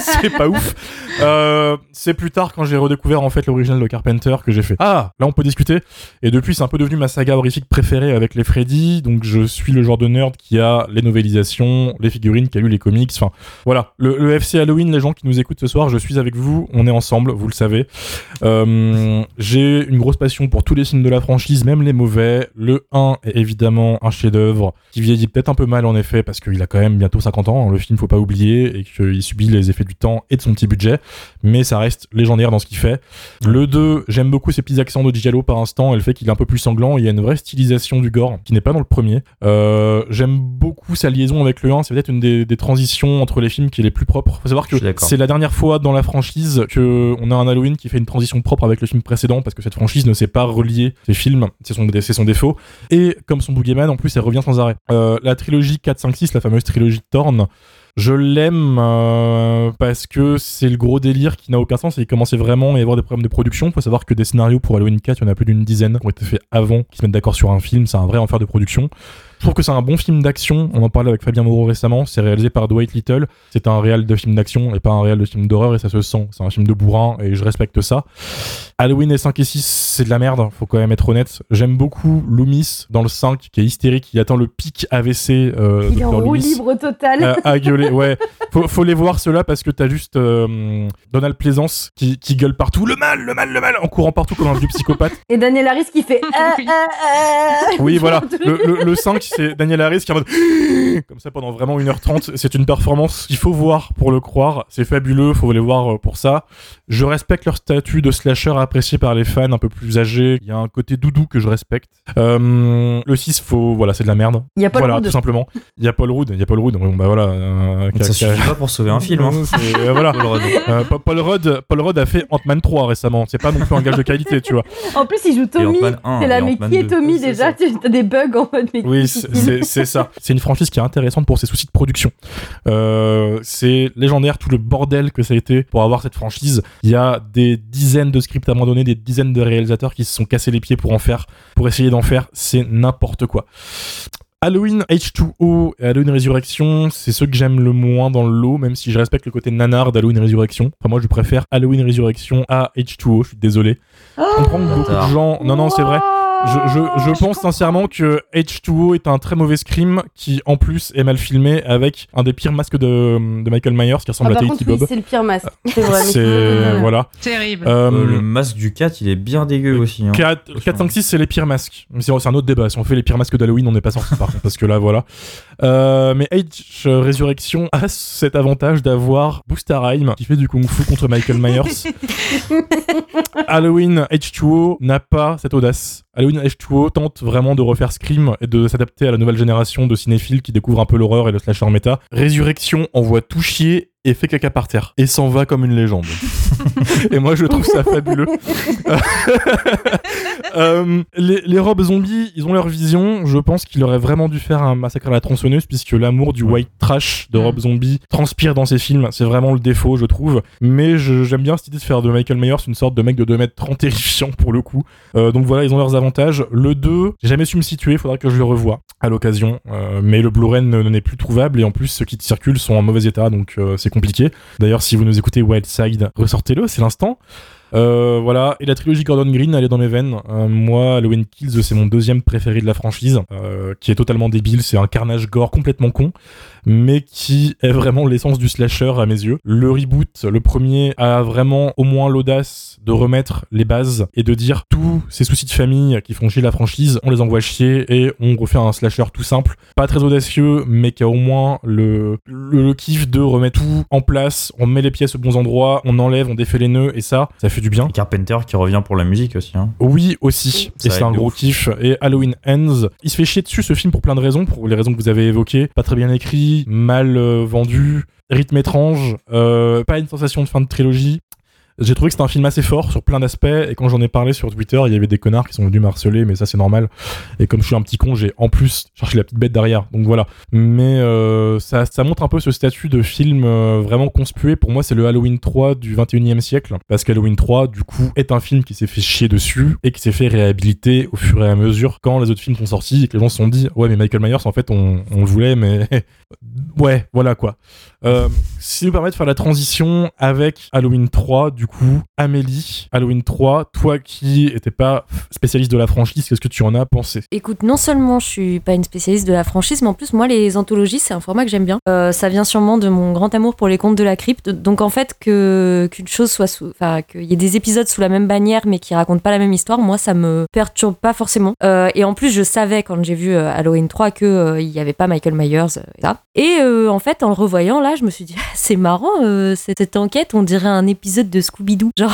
c'est pas ouf. Euh, c'est plus tard quand j'ai redécouvert en fait l'original de Carpenter que j'ai fait ah là on peut discuter et depuis c'est un peu devenu ma saga horrifique préférée avec les Freddy donc je suis le genre de nerd qui a les novélisations, les figurines, qui a lu les comics. Enfin voilà le, FC Halloween les gens qui nous écoutent ce soir je suis avec vous on est ensemble vous le savez. Euh, j'ai une grosse passion pour tous les films de la franchise même les mauvais. Le 1 est évidemment un chef-d'œuvre qui vieillit peut-être un peu mal en effet parce qu'il a quand même bientôt 50 ans, hein, le film faut pas oublier, et qu'il subit les effets du temps et de son petit budget, mais ça reste légendaire dans ce qu'il fait. Le 2, j'aime beaucoup ses petits accents de Giallo par instant, et le fait qu'il est un peu plus sanglant, il y a une vraie stylisation du gore qui n'est pas dans le premier. Euh, j'aime beaucoup sa liaison avec le 1, c'est peut-être une des, des transitions entre les films qui est les plus propres. Faut savoir que c'est la dernière fois dans la franchise que on a un Halloween qui fait une transition propre avec le film précédent, parce que cette franchise ne sait pas relier ses films, c'est son, son défaut. Et comme son Boogeyman, en plus, elle revient sans arrêt. Euh, la trilogie 4, 5, 6, la fameuse trilogie Thorn, Je l'aime euh, parce que c'est le gros délire qui n'a aucun sens et il commençait vraiment à y avoir des problèmes de production. Faut savoir que des scénarios pour Halloween 4, il y en a plus d'une dizaine qui ont été faits avant qu'ils se mettent d'accord sur un film. C'est un vrai enfer de production. Je trouve que c'est un bon film d'action. On en parlait avec Fabien Moreau récemment. C'est réalisé par Dwight Little. C'est un réel de film d'action et pas un réel de film d'horreur et ça se sent. C'est un film de bourrin et je respecte ça. Halloween et 5 et 6, c'est de la merde. Faut quand même être honnête. J'aime beaucoup Loomis dans le 5 qui est hystérique. Il attend le pic AVC. Euh, Il est en roue libre total. Euh, à gueuler, ouais. Faut, faut les voir ceux-là parce que t'as juste euh, Donald Plaisance qui, qui gueule partout. Le mal, le mal, le mal, en courant partout comme un vieux psychopathe. Et Daniel Harris qui fait. Oui. ah, ah. Oui, voilà. Le, le, le 5, c'est Daniel Harris qui est en mode comme ça pendant vraiment 1h30. C'est une performance qu'il faut voir pour le croire. C'est fabuleux, faut les voir euh, pour ça. Je respecte leur statut de slasher apprécié par les fans un peu plus âgés. Il y a un côté doudou que je respecte. Euh, le 6, faut, voilà, c'est de la merde. Il y a pas voilà, le tout de. simplement. Il y a Paul Rudd, il y a Paul Rudd. Bon, bah voilà. euh, Ça suffit pas pour sauver un film. Hein. Euh, voilà. Paul Rudd. Euh, Pa- Paul Rudd, Paul Rudd a fait Ant-Man 3 récemment. C'est pas non plus un gage de qualité, tu vois. En plus, il joue Tommy. Ant-Man 1, C'est là, et mais qui est 2. Tommy déjà ça. Tu as des bugs en mode. Oui, c'est- ça. C'est une franchise qui est intéressante pour ses soucis de production. Euh, c'est légendaire tout le bordel que ça a été pour avoir cette franchise. Il y a des dizaines de scripts abandonnés, des dizaines de réalisateurs qui se sont cassés les pieds pour en faire, pour essayer d'en faire. C'est n'importe quoi. Halloween H2O et Halloween Résurrection, c'est ceux que j'aime le moins dans le lot, même si je respecte le côté nanar d'Halloween Résurrection. Enfin, moi, je préfère Halloween Résurrection à H2O, je suis désolé. Je comprends que beaucoup de gens... Non, non, c'est vrai. Je, je, je pense sincèrement que H2O est un très mauvais scream qui en plus est mal filmé avec un des pires masques de, de Michael Myers qui Ah, ressemble par à Tahiti oui, Bob. c'est le pire masque. C'est vrai. mais C'est voilà. Terrible. Euh, Euh, le masque du 4, il est bien dégueu aussi. Hein. 4, 4, 5, 6, c'est les pires masques. Mais C'est un autre débat. Si on fait les pires masques d'Halloween, on n'est pas sorti par contre, parce que là, voilà. Euh, mais Age Resurrection a cet avantage d'avoir Busta Rhyme qui fait du kung fu contre Michael Myers. Halloween H2O n'a pas cette audace. Halloween H2O tente vraiment de refaire Scream et de s'adapter à la nouvelle génération de cinéphiles qui découvrent un peu l'horreur et le slasher méta. Résurrection envoie tout chier et fait caca par terre. Et s'en va comme une légende. et moi, je trouve ça fabuleux. Euh, les, les robes zombies, ils ont leur vision. Je pense qu'il aurait vraiment dû faire un massacre à la tronçonneuse, puisque l'amour du white trash de Mm. Rob Zombie transpire dans ses films. C'est vraiment le défaut, je trouve. Mais j'aime bien cette idée de faire de Michael Myers une sorte de mec de 2m30 terrifiant pour le coup. Euh, donc voilà, ils ont leurs avantages. Le 2, j'ai jamais su me situer, faudra que je le revoie à l'occasion. Euh, mais le Blu-ray ne- n'est plus trouvable et en plus ceux qui circulent sont en mauvais état, donc euh, c'est D'ailleurs, si vous nous écoutez Wildside, ressortez-le, c'est l'instant. Euh, voilà, et la trilogie Gordon Green, elle est dans mes veines. Euh, moi, Halloween Kills, c'est mon deuxième préféré de la franchise, euh, qui est totalement débile, c'est un carnage gore complètement con, mais qui est vraiment l'essence du slasher à mes yeux. Le reboot, le premier, a vraiment au moins l'audace de remettre les bases et de dire tous ces soucis de famille qui font chier la franchise, on les envoie chier et on refait un slasher tout simple, pas très audacieux, mais qui a au moins le, le, le kiff de remettre tout en place, on met les pièces aux bons endroits, on enlève, on défait les nœuds et ça, ça fait du bien. Et Carpenter qui revient pour la musique aussi. Hein. Oui, aussi. Ça et c'est un gros ouf. kiff. Et Halloween Ends, il se fait chier dessus ce film pour plein de raisons, pour les raisons que vous avez évoquées. Pas très bien écrit, mal euh, vendu, rythme étrange, euh, pas une sensation de fin de trilogie. J'ai trouvé que c'était un film assez fort sur plein d'aspects et quand j'en ai parlé sur Twitter, il y avait des connards qui sont venus m'harceler, mais ça c'est normal. Et comme je suis un petit con, j'ai en plus cherché la petite bête derrière. Donc voilà. Mais euh, ça, montre un peu ce statut de film vraiment conspué. Pour moi, c'est le Halloween 3 du 21e siècle. Parce qu'Halloween 3, du coup, est un film qui s'est fait chier dessus et qui s'est fait réhabiliter au fur et à mesure quand les autres films sont sortis et que les gens se sont dit Ouais, mais Michael Myers, en fait, on le voulait, mais. Ouais, voilà quoi. Euh, si nous permet de faire la transition avec Halloween 3, du coup, Amélie, Halloween 3, toi qui n'étais pas spécialiste de la franchise, qu'est-ce que tu en as pensé? Écoute, non seulement je suis pas une spécialiste de la franchise, mais en plus, moi, les anthologies, c'est un format que j'aime bien. Euh, ça vient sûrement de mon grand amour pour les contes de la crypte. Donc, en fait, qu'une chose soit sous. Enfin, qu'il y ait des épisodes sous la même bannière, mais qui racontent pas la même histoire, moi, ça me perturbe pas forcément. Euh, et en plus, je savais quand j'ai vu euh, Halloween 3 que euh, il y avait pas Michael Myers et ça. Et euh, en fait, en le revoyant, là, je me suis dit, c'est marrant, euh, cette, cette enquête, on dirait un épisode de Scooby-Doo. Genre,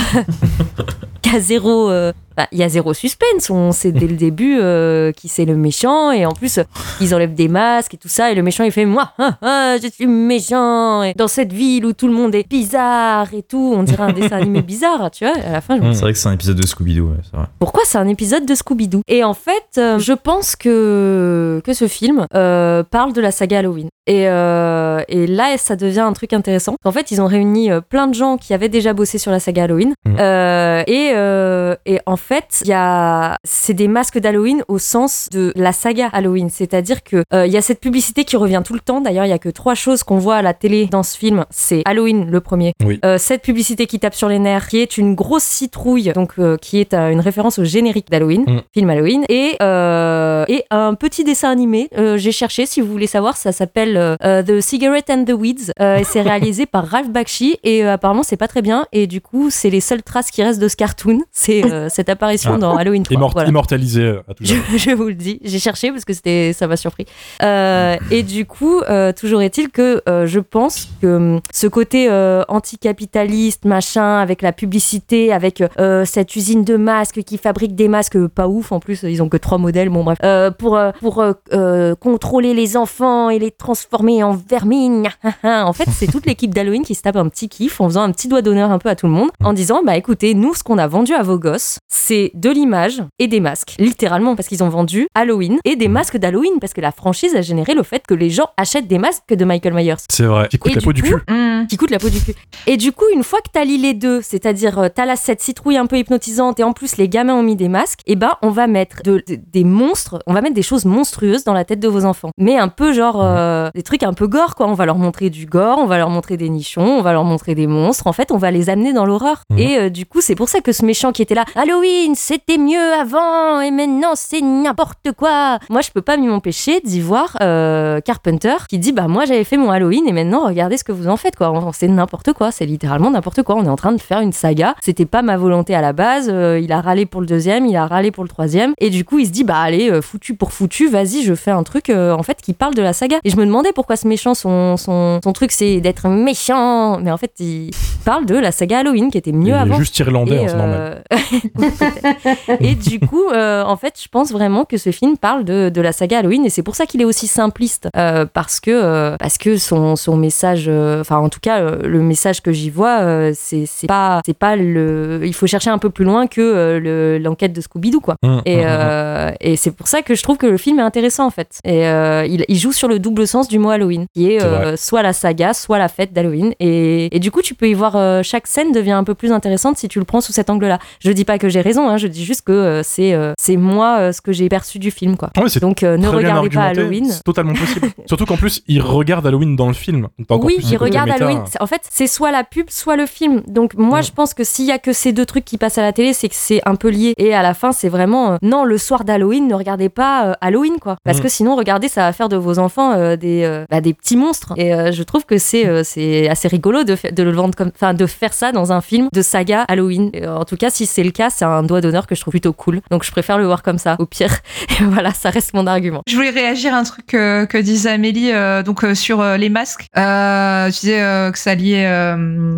il y a zéro. euh, enfin, il y a zéro suspense, on sait dès le début euh, qui c'est le méchant, et en plus, ils enlèvent des masques et tout ça, et le méchant il fait Moi, ah, ah, je suis méchant, et dans cette ville où tout le monde est bizarre et tout, on dirait un dessin animé bizarre, tu vois, à la fin, je. C'est vrai que c'est un épisode de Scooby-Doo, ouais, c'est vrai. pourquoi c'est un épisode de Scooby-Doo? Et en fait, euh, je pense que, que ce film euh, parle de la saga Halloween. Et, euh, et là, ça devient un truc intéressant. En fait, ils ont réuni euh, plein de gens qui avaient déjà bossé sur la saga Halloween. Mhm. Euh, et, euh, et en fait, y a, c'est des masques d'Halloween au sens de la saga Halloween. C'est-à-dire que euh, il y a cette publicité qui revient tout le temps. D'ailleurs, il y a que trois choses qu'on voit à la télé dans ce film. C'est Halloween, le premier. Oui. Cette publicité qui tape sur les nerfs, qui est une grosse citrouille, donc qui est une référence au générique d'Halloween, Mhm. film Halloween, et, et un petit dessin animé. J'ai cherché, si vous voulez savoir, ça s'appelle euh, euh, The Cigarette and the Weeds. Euh, et c'est réalisé par Ralph Bakshi et apparemment c'est pas très bien. Et du coup, c'est les seules traces qui restent de ce cartoon. C'est cette apparition Ah. dans Halloween 3. Immort- Voilà. Immortalisé à tout Je, je vous le dis, j'ai cherché parce que c'était, ça m'a surpris. Et du coup, toujours est-il que je pense que hum, ce côté anticapitaliste, machin, avec la publicité, avec euh, cette usine de masques qui fabrique des masques pas ouf, en plus ils ont que trois modèles, bon bref, euh, pour pour euh, contrôler les enfants et les transformer en vermine. en fait, c'est toute l'équipe d'Halloween qui se tape un petit kiff en faisant un petit doigt d'honneur un peu à tout le monde, en disant bah écoutez, nous ce qu'on a vendu à vos gosses, c'est de l'image et des masques, littéralement parce qu'ils ont vendu Halloween et des masques d'Halloween parce que la franchise a généré le fait que les gens achètent des masques de Michael Myers C'est vrai. Qui coûte Et la du peau du cul. Hmm. qui coûte la peau du cul. Et du coup, une fois que t'as lié les deux, c'est-à-dire euh, t'as là cette citrouille un peu hypnotisante et en plus les gamins ont mis des masques, et ben on va mettre de- de- des monstres, on va mettre des choses monstrueuses dans la tête de vos enfants. Mais un peu genre euh, des trucs un peu gore quoi. On va leur montrer du gore, on va leur montrer des nichons, on va leur montrer des monstres. En fait, on va les amener dans l'horreur. Mhm. Et euh, du coup, c'est pour ça que ce méchant qui était là, Halloween, c'était mieux avant et maintenant c'est n'importe quoi. Moi, je peux pas m'empêcher d'y voir euh, Carpenter qui dit bah moi j'avais fait mon Halloween et maintenant regardez ce que vous en faites quoi. C'est n'importe quoi, c'est littéralement n'importe quoi. On est en train de faire une saga. C'était pas ma volonté à la base. Euh, il a râlé pour le deuxième, il a râlé pour le troisième et du coup il se dit bah allez foutu pour foutu, vas-y je fais un truc euh, en fait qui parle de la saga. Et je me pourquoi ce méchant son son, son truc c'est d'être méchant, mais en fait il parle de la saga Halloween qui était mieux Il est avant. juste irlandais, Et, hein, c'est normal. euh, et du coup, euh, en fait, je pense vraiment que ce film parle de, de la saga Halloween et c'est pour ça qu'il est aussi simpliste euh, parce que parce que son, son message, enfin en tout cas le message que j'y vois, c'est c'est pas c'est pas le, il faut chercher un peu plus loin que le- l'enquête de Scooby Doo quoi. Hum, Et, hum. euh, et c'est pour ça que je trouve que le film est intéressant en fait. Et euh, il, il joue sur le double sens du mot Halloween, qui est, euh, soit la saga, soit la fête d'Halloween. Et, et du coup, tu peux y voir euh, chaque scène devient un peu plus intéressante si tu le prends sous cet angle-là. Je dis pas que j'ai raison, hein, je dis juste que euh, c'est c'est moi ce que j'ai perçu du film quoi. Ouais, c'est Donc ne regardez pas Halloween. C'est totalement possible. Surtout qu'en plus, il regarde Halloween dans le film. Oui, plus il ce côté regarde méta. Halloween. En fait, c'est soit la pub, soit le film. Donc moi, je pense que s'il y a que ces deux trucs qui passent à la télé, c'est que c'est un peu lié. Et à la fin, c'est vraiment non, le soir d'Halloween, ne regardez pas Halloween quoi, parce Mm. que sinon, regardez, ça va faire de vos enfants euh, des euh, bah, des petits monstres. Et euh, je trouve que c'est euh, c'est assez rigolo de, de le vendre comme, enfin, de faire ça dans un film de saga Halloween. En tout cas, si c'est le cas, c'est un doigt d'honneur que je trouve plutôt cool. Donc je préfère le voir comme ça. Au pire, et voilà, ça reste mon argument. Je voulais réagir à un truc que disait Amélie donc sur les masques. Je disais que ça liait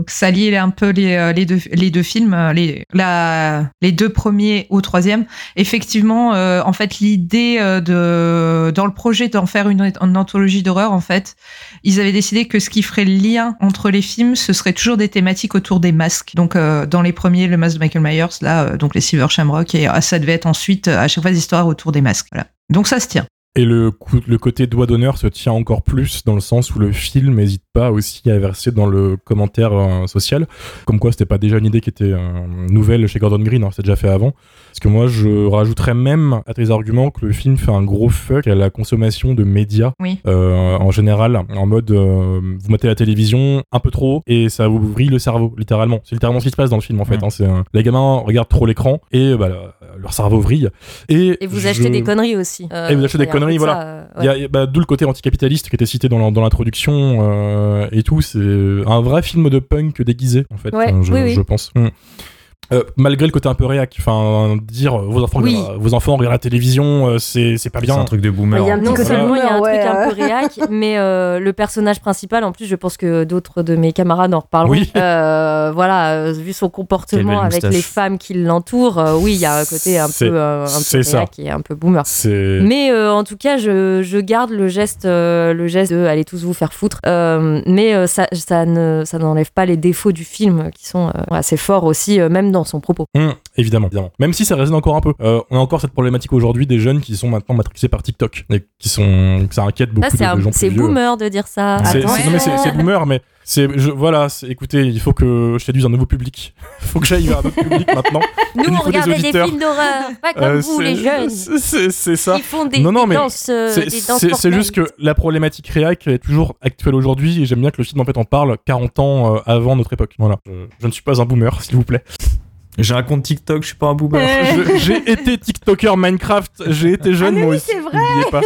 que ça liait un peu les, les deux les deux films, les la les deux premiers au troisième. Effectivement, en fait, l'idée de dans le projet d'en faire une, une anthologie en fait, ils avaient décidé que ce qui ferait le lien entre les films, ce serait toujours des thématiques autour des masques. Donc euh, dans les premiers, le masque de Michael Myers, là, euh, donc les Silver Shamrock, et euh, ça devait être ensuite euh, à chaque fois des histoires autour des masques. Voilà. Donc ça se tient. Et le, coup- le côté doigt d'honneur se tient encore plus dans le sens où le film n'hésite pas aussi à verser dans le commentaire euh, social, comme quoi c'était pas déjà une idée qui était euh, nouvelle chez Gordon Green, alors c'est déjà fait avant. Parce que moi je rajouterais même à tes arguments que le film fait un gros fuck à la consommation de médias Oui. euh, en général, en mode vous mettez la télévision un peu trop et ça vous vrille le cerveau, littéralement. C'est littéralement ce qui se passe dans le film en fait. Hein. C'est, les gamins regardent trop l'écran et bah, leur cerveau vrille. Et, Et vous je- achetez des conneries aussi. Et vous achetez des peu conneries, voilà. euh, bah, D'où le côté anticapitaliste qui était cité dans l'introduction euh, et tout. C'est un vrai film de punk déguisé, en fait, Ouais, je, oui, oui. je pense. Mm. Euh, malgré le côté un peu réac, enfin, dire euh, vos enfants, Oui. regardent- vos enfants regardent la télévision, euh, c'est c'est pas C'est bien. un truc de boomer. Il y a un petit côté seulement il y a un boomer, truc un peu réac, mais euh, le personnage principal, en plus, je pense que d'autres de mes camarades en reparleront. Oui. Euh, voilà, vu son comportement avec moustache. les femmes qui l'entourent, euh, oui, il y a un côté un C'est- peu, euh, un c'est peu réac et un peu boomer. C'est Mais euh, en tout cas, je, je garde le geste, euh, le geste de allez tous vous faire foutre. Euh, mais euh, ça, ça ne, ça n'enlève pas les défauts du film qui sont euh, assez forts aussi, euh, même dans dans son propos. Hum, évidemment, évidemment. Même si ça résonne encore un peu. Euh, on a encore cette problématique aujourd'hui des jeunes qui sont maintenant matrixés par TikTok et qui sont, ça inquiète beaucoup Ça, c'est de, gens c'est boomer de dire ça. C'est boomer, mais c'est voilà. Écoutez, il faut que je séduise un nouveau public. Il faut que j'aille vers un autre public maintenant. Nous, on faut des films d'horreur, pas comme Euh, vous, c'est- les jeunes. c'est- ça. Ils font des, Non, non, mais danses, euh, C'est juste que la problématique réac est toujours actuelle aujourd'hui et j'aime bien que le film en fait en parle 40 ans avant notre époque. Voilà. Je, je ne suis pas un boomer, s'il vous plaît. J'ai un compte TikTok, je suis pas un boomer. J'ai été TikToker Minecraft, j'ai été jeune Ah, mais moi oui, aussi. c'est vrai. N'oubliez pas.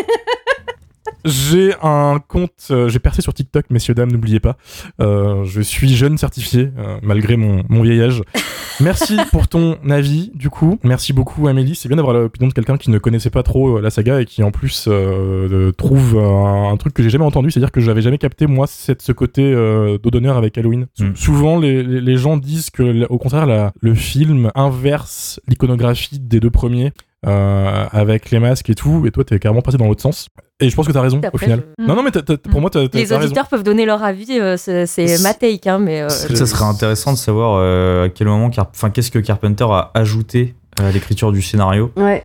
J'ai un compte, euh, j'ai percé sur TikTok, messieurs dames, n'oubliez pas. Euh, je suis jeune certifié, euh, malgré mon, mon vieil âge. Merci pour ton avis, du coup. Merci beaucoup, Amélie. C'est bien d'avoir l'opinion de quelqu'un qui ne connaissait pas trop euh, la saga et qui, en plus, euh, euh, trouve un, un truc que j'ai jamais entendu. C'est-à-dire que j'avais jamais capté, moi, cette, ce côté euh, dos d'honneur avec Halloween. Mm. Souvent, les, les- les gens disent que, au contraire, la- le film inverse l'iconographie des deux premiers. Euh, avec les masques et tout, et toi t'es carrément passé dans l'autre sens. Et je pense que t'as raison au final. je- Non, non, mais t'as- t'as- pour moi, t'as t'as- Les raison. auditeurs peuvent donner leur avis, euh, c'est ma take, hein, mais euh, Ça serait intéressant de savoir euh, à quel moment, Car- enfin, qu'est-ce que Carpenter a ajouté à l'écriture du scénario Ouais.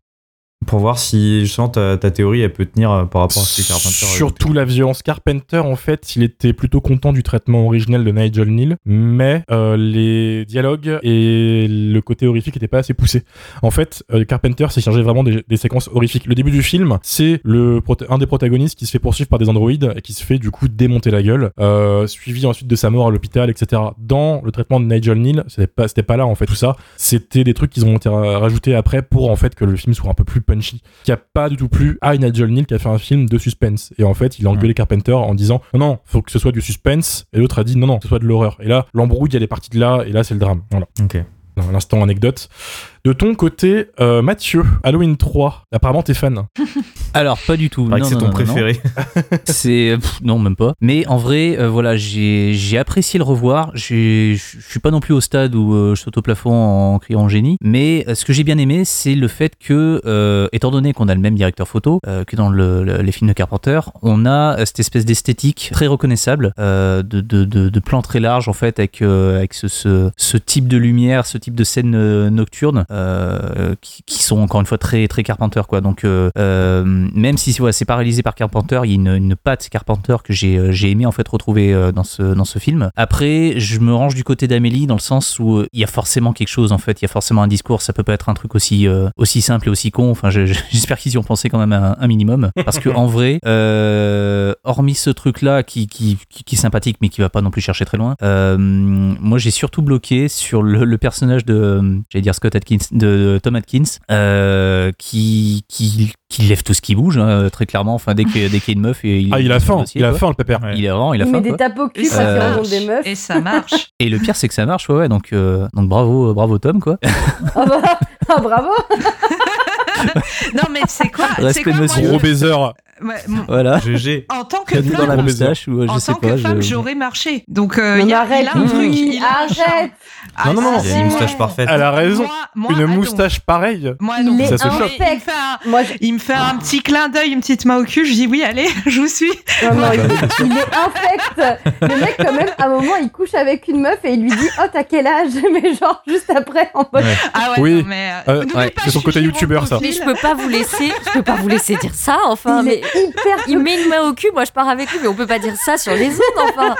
Pour voir si justement ta, ta théorie elle peut tenir euh, par rapport à ce que Carpenter a Surtout la violence. Carpenter, en fait, il était plutôt content du traitement originel de Nigel Neal, mais euh, les dialogues et le côté horrifique n'étaient pas assez poussés. En fait, euh, Carpenter s'est chargé vraiment des, des séquences horrifiques. Le début du film, c'est le un des protagonistes qui se fait poursuivre par des androïdes et qui se fait du coup démonter la gueule, euh, suivi ensuite de sa mort à l'hôpital, etc. Dans le traitement de Nigel Neal, c'était pas, pas là en fait tout ça. C'était des trucs qu'ils ont rajoutés après pour en fait que le film soit un peu plus punchy qui a pas du tout plu à Nigel Neal qui a fait un film de suspense. Et en fait, il a engueulé Carpenter en disant non, non, faut que ce soit du suspense. Et l'autre a dit non, non, que ce soit de l'horreur. Et là, l'embrouille, elle est partie de là, et là, c'est le drame. Voilà. Ok. L'instant anecdote. De ton côté, euh, Mathieu, Halloween 3, apparemment t'es fan. Alors, pas du tout. C'est ton non, préféré. C'est non même pas. Mais en vrai, euh, voilà, j'ai j'ai apprécié le revoir. Je suis pas non plus au stade où euh, je saute au plafond en criant génie. Mais euh, ce que j'ai bien aimé, c'est le fait que, euh, étant donné qu'on a le même directeur photo que dans le- le- les films de Carpenter, on a cette espèce d'esthétique très reconnaissable, euh, de, de, de, de plans très larges en fait, avec euh, avec ce, ce, ce type de lumière, ce type de scène nocturne, euh, qui, qui sont encore une fois très très Carpenter quoi. Donc euh, même si voilà, c'est pas réalisé par Carpenter, il y a une, patte Carpenter que j'ai euh, j'ai aimé en fait retrouver euh, dans ce film. Après, je me range du côté d'Amélie dans le sens où euh, il y a forcément quelque chose en fait, il y a forcément un discours. Ça peut pas être un truc aussi euh, simple et aussi con. Enfin, je- je- j'espère qu'ils y ont pensé quand même un, un minimum parce que en vrai, euh, hormis ce truc là qui, est sympathique mais qui va pas non plus chercher très loin, euh, moi j'ai surtout bloqué sur le, personnage de euh, j'allais dire Scott Atkins de, Tom Atkins euh, qui qui lève tout ce qui bouge hein, très clairement. Enfin dès que dès qu'il y a une meuf et il Ah, il a faim, dossier, il a quoi. faim le pépère. Ouais. Il a vraiment, il a Il met faim. des tapes au cul parce ça qu'il des meufs. Et ça marche. Et le pire c'est que ça marche, ouais, ouais. Donc euh, donc bravo, bravo Tom quoi. Ah bah, ah, bravo Non, mais c'est quoi c'est Respect quoi, monsieur. Gros baiser. Ouais, Voilà. GG. En tant que Cadeau dans la femme, moustache ou euh, je en sais tant pas. que femme, j'aurais marché. Donc, euh, il y a, arrête, a un truc. arrête Ah, Non, non, non. ça, Il y a c'est une moustache parfaite. Elle a raison. Moi, moi, Une moustache pareille. Moi, Il non. Ça se chope. Il me fait un, Moi, je- il me fait un petit clin d'œil, une petite main au cul. Je dis oui, allez, je vous suis. Non, non, il, il est infect. Le mec, quand même, à un moment, il couche avec une meuf et il lui dit Oh, t'as quel âge? Mais genre, juste après, en mode. Ouais. Ah ouais, Oui. non, mais. Euh, ouais, pas, c'est son côté youtubeur, ça. Mais je peux pas vous laisser, je peux pas vous laisser dire ça, enfin. il Mais est hyper. il met une main au cul, moi je pars avec lui, mais on peut pas dire ça sur les autres, enfin.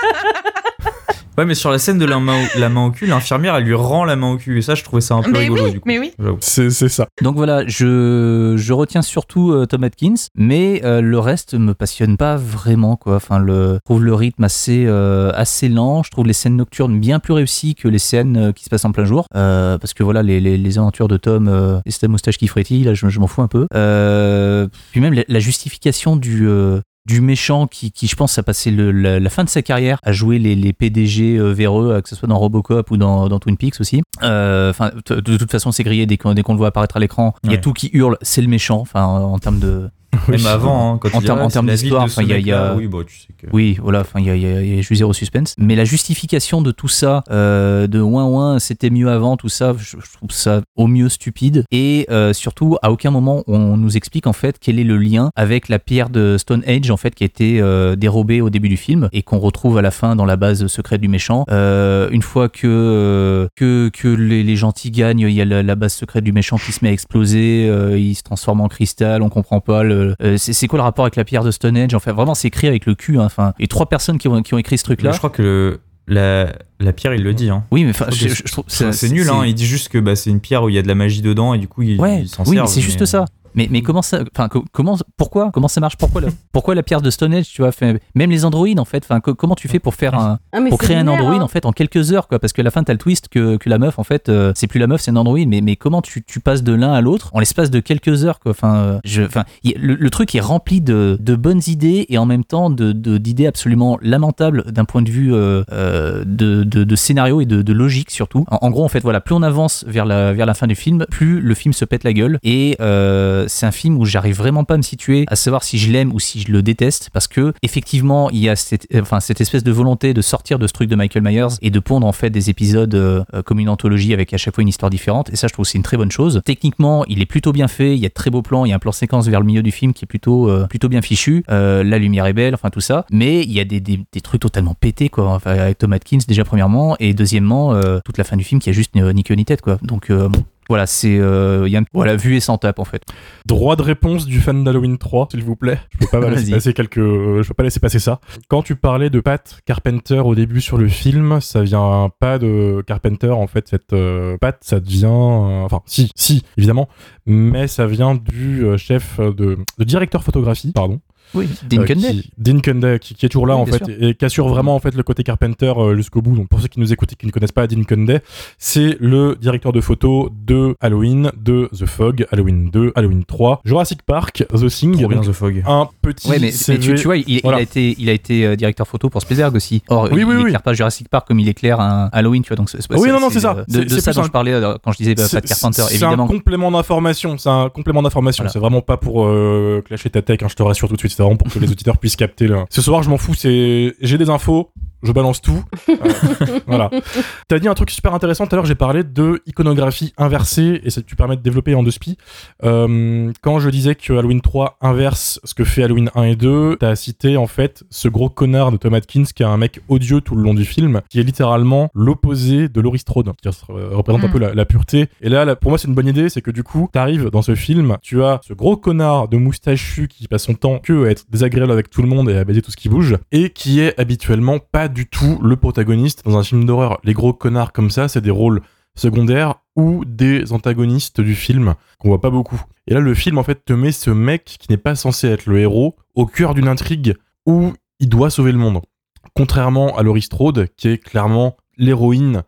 Ouais, mais sur la scène de la main au, la main au cul, l'infirmière elle lui rend la main au cul et ça je trouvais ça un peu Mais rigolo oui, du coup. mais oui. C'est c'est ça. Donc voilà, je, je retiens surtout euh, Tom Atkins, mais euh, le reste me passionne pas vraiment quoi. Enfin, le, je trouve le rythme assez euh, assez lent. Je trouve les scènes nocturnes bien plus réussies que les scènes euh, qui se passent en plein jour, Euh, parce que voilà les, les, les aventures de Tom euh, et cette moustache qui frétille, là je, je m'en fous un peu. Euh, puis même la, la justification du euh, du méchant qui, qui, je pense, a passé le- la, la fin de sa carrière à jouer les, les PDG euh, véreux, euh, que ce soit dans Robocop ou dans, dans Twin Peaks aussi. Euh, Enfin, de, toute façon, c'est grillé dès qu'on dès qu'on le voit apparaître à l'écran. Il y a tout qui hurle, c'est le méchant. Enfin, en, en termes de Même Oui. avant, hein, quand En termes- en d'histoire, il y a- y a-. Oui, bon, tu sais que. Oui, voilà, enfin, il y y y a juste zéro suspense. Mais la justification de tout ça, euh, de ouin ouin, c'était mieux avant, tout ça, je, je trouve ça au mieux stupide. Et euh, surtout, à aucun moment on nous explique en fait quel est le lien avec la pierre de Stonehenge en fait qui a été euh, dérobée au début du film et qu'on retrouve à la fin dans la base secrète du méchant. Euh, une fois que euh, que, que les, les gentils gagnent, il y a la, la base secrète du méchant qui se met à exploser, euh, il se transforme en cristal, on comprend pas. Le, euh, c'est c'est quoi le rapport avec la pierre de Stonehenge Enfin, vraiment, c'est écrit avec le cul. hein. Enfin, et trois personnes qui ont, qui ont écrit ce truc-là. Je crois que le- la, la pierre, il le dit. Hein. Oui, mais enfin, Je je, trouve C'est nul, hein. il dit juste que bah, c'est une pierre où il y a de la magie dedans et du coup il, Ouais, il s'en oui, sert. mais c'est juste ça. Mais, mais comment ça, enfin, co- comment, pourquoi, comment ça marche? Pourquoi la, pourquoi la pierre de Stonehenge Tu vois, fait- même les androïdes en fait? Enfin, co- comment tu fais pour faire un, Ah, pour créer un androïde hein. en fait en quelques heures quoi? Parce que à la fin t'as le twist que, que la meuf en fait euh, c'est plus la meuf c'est un androïde. Mais mais comment tu, tu passes de l'un à l'autre en l'espace de quelques heures quoi? Enfin, euh, je, enfin, y- le, le truc est rempli de, de bonnes idées et en même temps de d'idées absolument lamentables d'un point de vue euh, de, de, de scénario et de, de logique surtout. En, en gros en fait voilà, plus on avance vers la vers la fin du film, plus le film se pète la gueule et euh, c'est un film où j'arrive vraiment pas à me situer à savoir si je l'aime ou si je le déteste parce que effectivement il y a cette, cette espèce de volonté de sortir de ce truc de Michael Myers et de pondre en fait des épisodes euh, euh, comme une anthologie avec à chaque fois une histoire différente et ça je trouve c'est une très bonne chose. Techniquement il est plutôt bien fait il y a de très beaux plans il y a un plan séquence vers le milieu du film qui est plutôt euh, plutôt bien fichu. Euh, la lumière est belle enfin tout ça. Mais il y a des, des, trucs totalement pétés quoi enfin, avec Tom Atkins déjà premièrement et deuxièmement euh, toute la fin du film qui a juste ni ni queue ni tête quoi. Donc euh, voilà, c'est euh, il y a un- voilà, vu et sans tape en fait. Droit de réponse du fan d'Halloween 3, s'il vous plaît. Je peux pas laisser passer quelques, euh, je peux pas laisser passer ça. Quand tu parlais de Pat Carpenter au début sur le film, ça vient pas de Carpenter en fait. Cette euh, Pat, ça devient, euh, enfin si, si évidemment, mais ça vient du euh, chef de, de directeur photographie, pardon. Oui, Dean Euh, Cundey. qui, Dean qui, qui est toujours là Oui, en fait et, et qui assure vraiment en fait le côté Carpenter euh, jusqu'au bout. Donc pour ceux qui nous écoutent et qui ne connaissent pas Dean Cundey, c'est le directeur de photo de Halloween, de The Fog, Halloween 2, Halloween 3, Jurassic Park, The Thing, Trop bien The Fog. un petit Ouais, mais, mais CV. tu, tu vois, il, a été, il a été euh, directeur photo pour Spielberg aussi. Or, Oui, il, oui, il oui. éclaire pas Jurassic Park comme il éclaire un Halloween, tu vois. Donc, c'est, Oui, non, non, c'est ça. De, C'est- de c'est ça dont un- je parlais quand je disais bah, C'est- Pat Carpenter, c'est un complément d'information. C'est un complément d'information. C'est vraiment pas pour clasher ta tech. hein, je te rassure tout de suite. Pour que les auditeurs puissent capter. Le... Ce soir, je m'en fous. C'est j'ai des infos. Je balance tout. Euh, voilà. T'as dit un truc super intéressant tout à l'heure. J'ai parlé de iconographie inversée et ça te permet de développer en deux spi. Euh, quand je disais que Halloween 3 inverse ce que fait Halloween 1 et 2, t'as cité en fait ce gros connard de Tom Atkins qui est un mec odieux tout le long du film, qui est littéralement l'opposé de Laurie Strode, qui représente un Mm. peu la, la pureté. Et là, là, pour moi, c'est une bonne idée, c'est que du coup, t'arrives dans ce film, tu as ce gros connard de moustachu qui passe son temps que à être désagréable avec tout le monde et à baiser tout ce qui bouge, et qui est habituellement pas du tout le protagoniste dans un film d'horreur. Les gros connards comme ça, c'est des rôles secondaires ou des antagonistes du film qu'on voit pas beaucoup. Et là, le film, en fait, te met ce mec qui n'est pas censé être le héros au cœur d'une intrigue où il doit sauver le monde. Contrairement à Laurie Strode, qui est clairement l'héroïne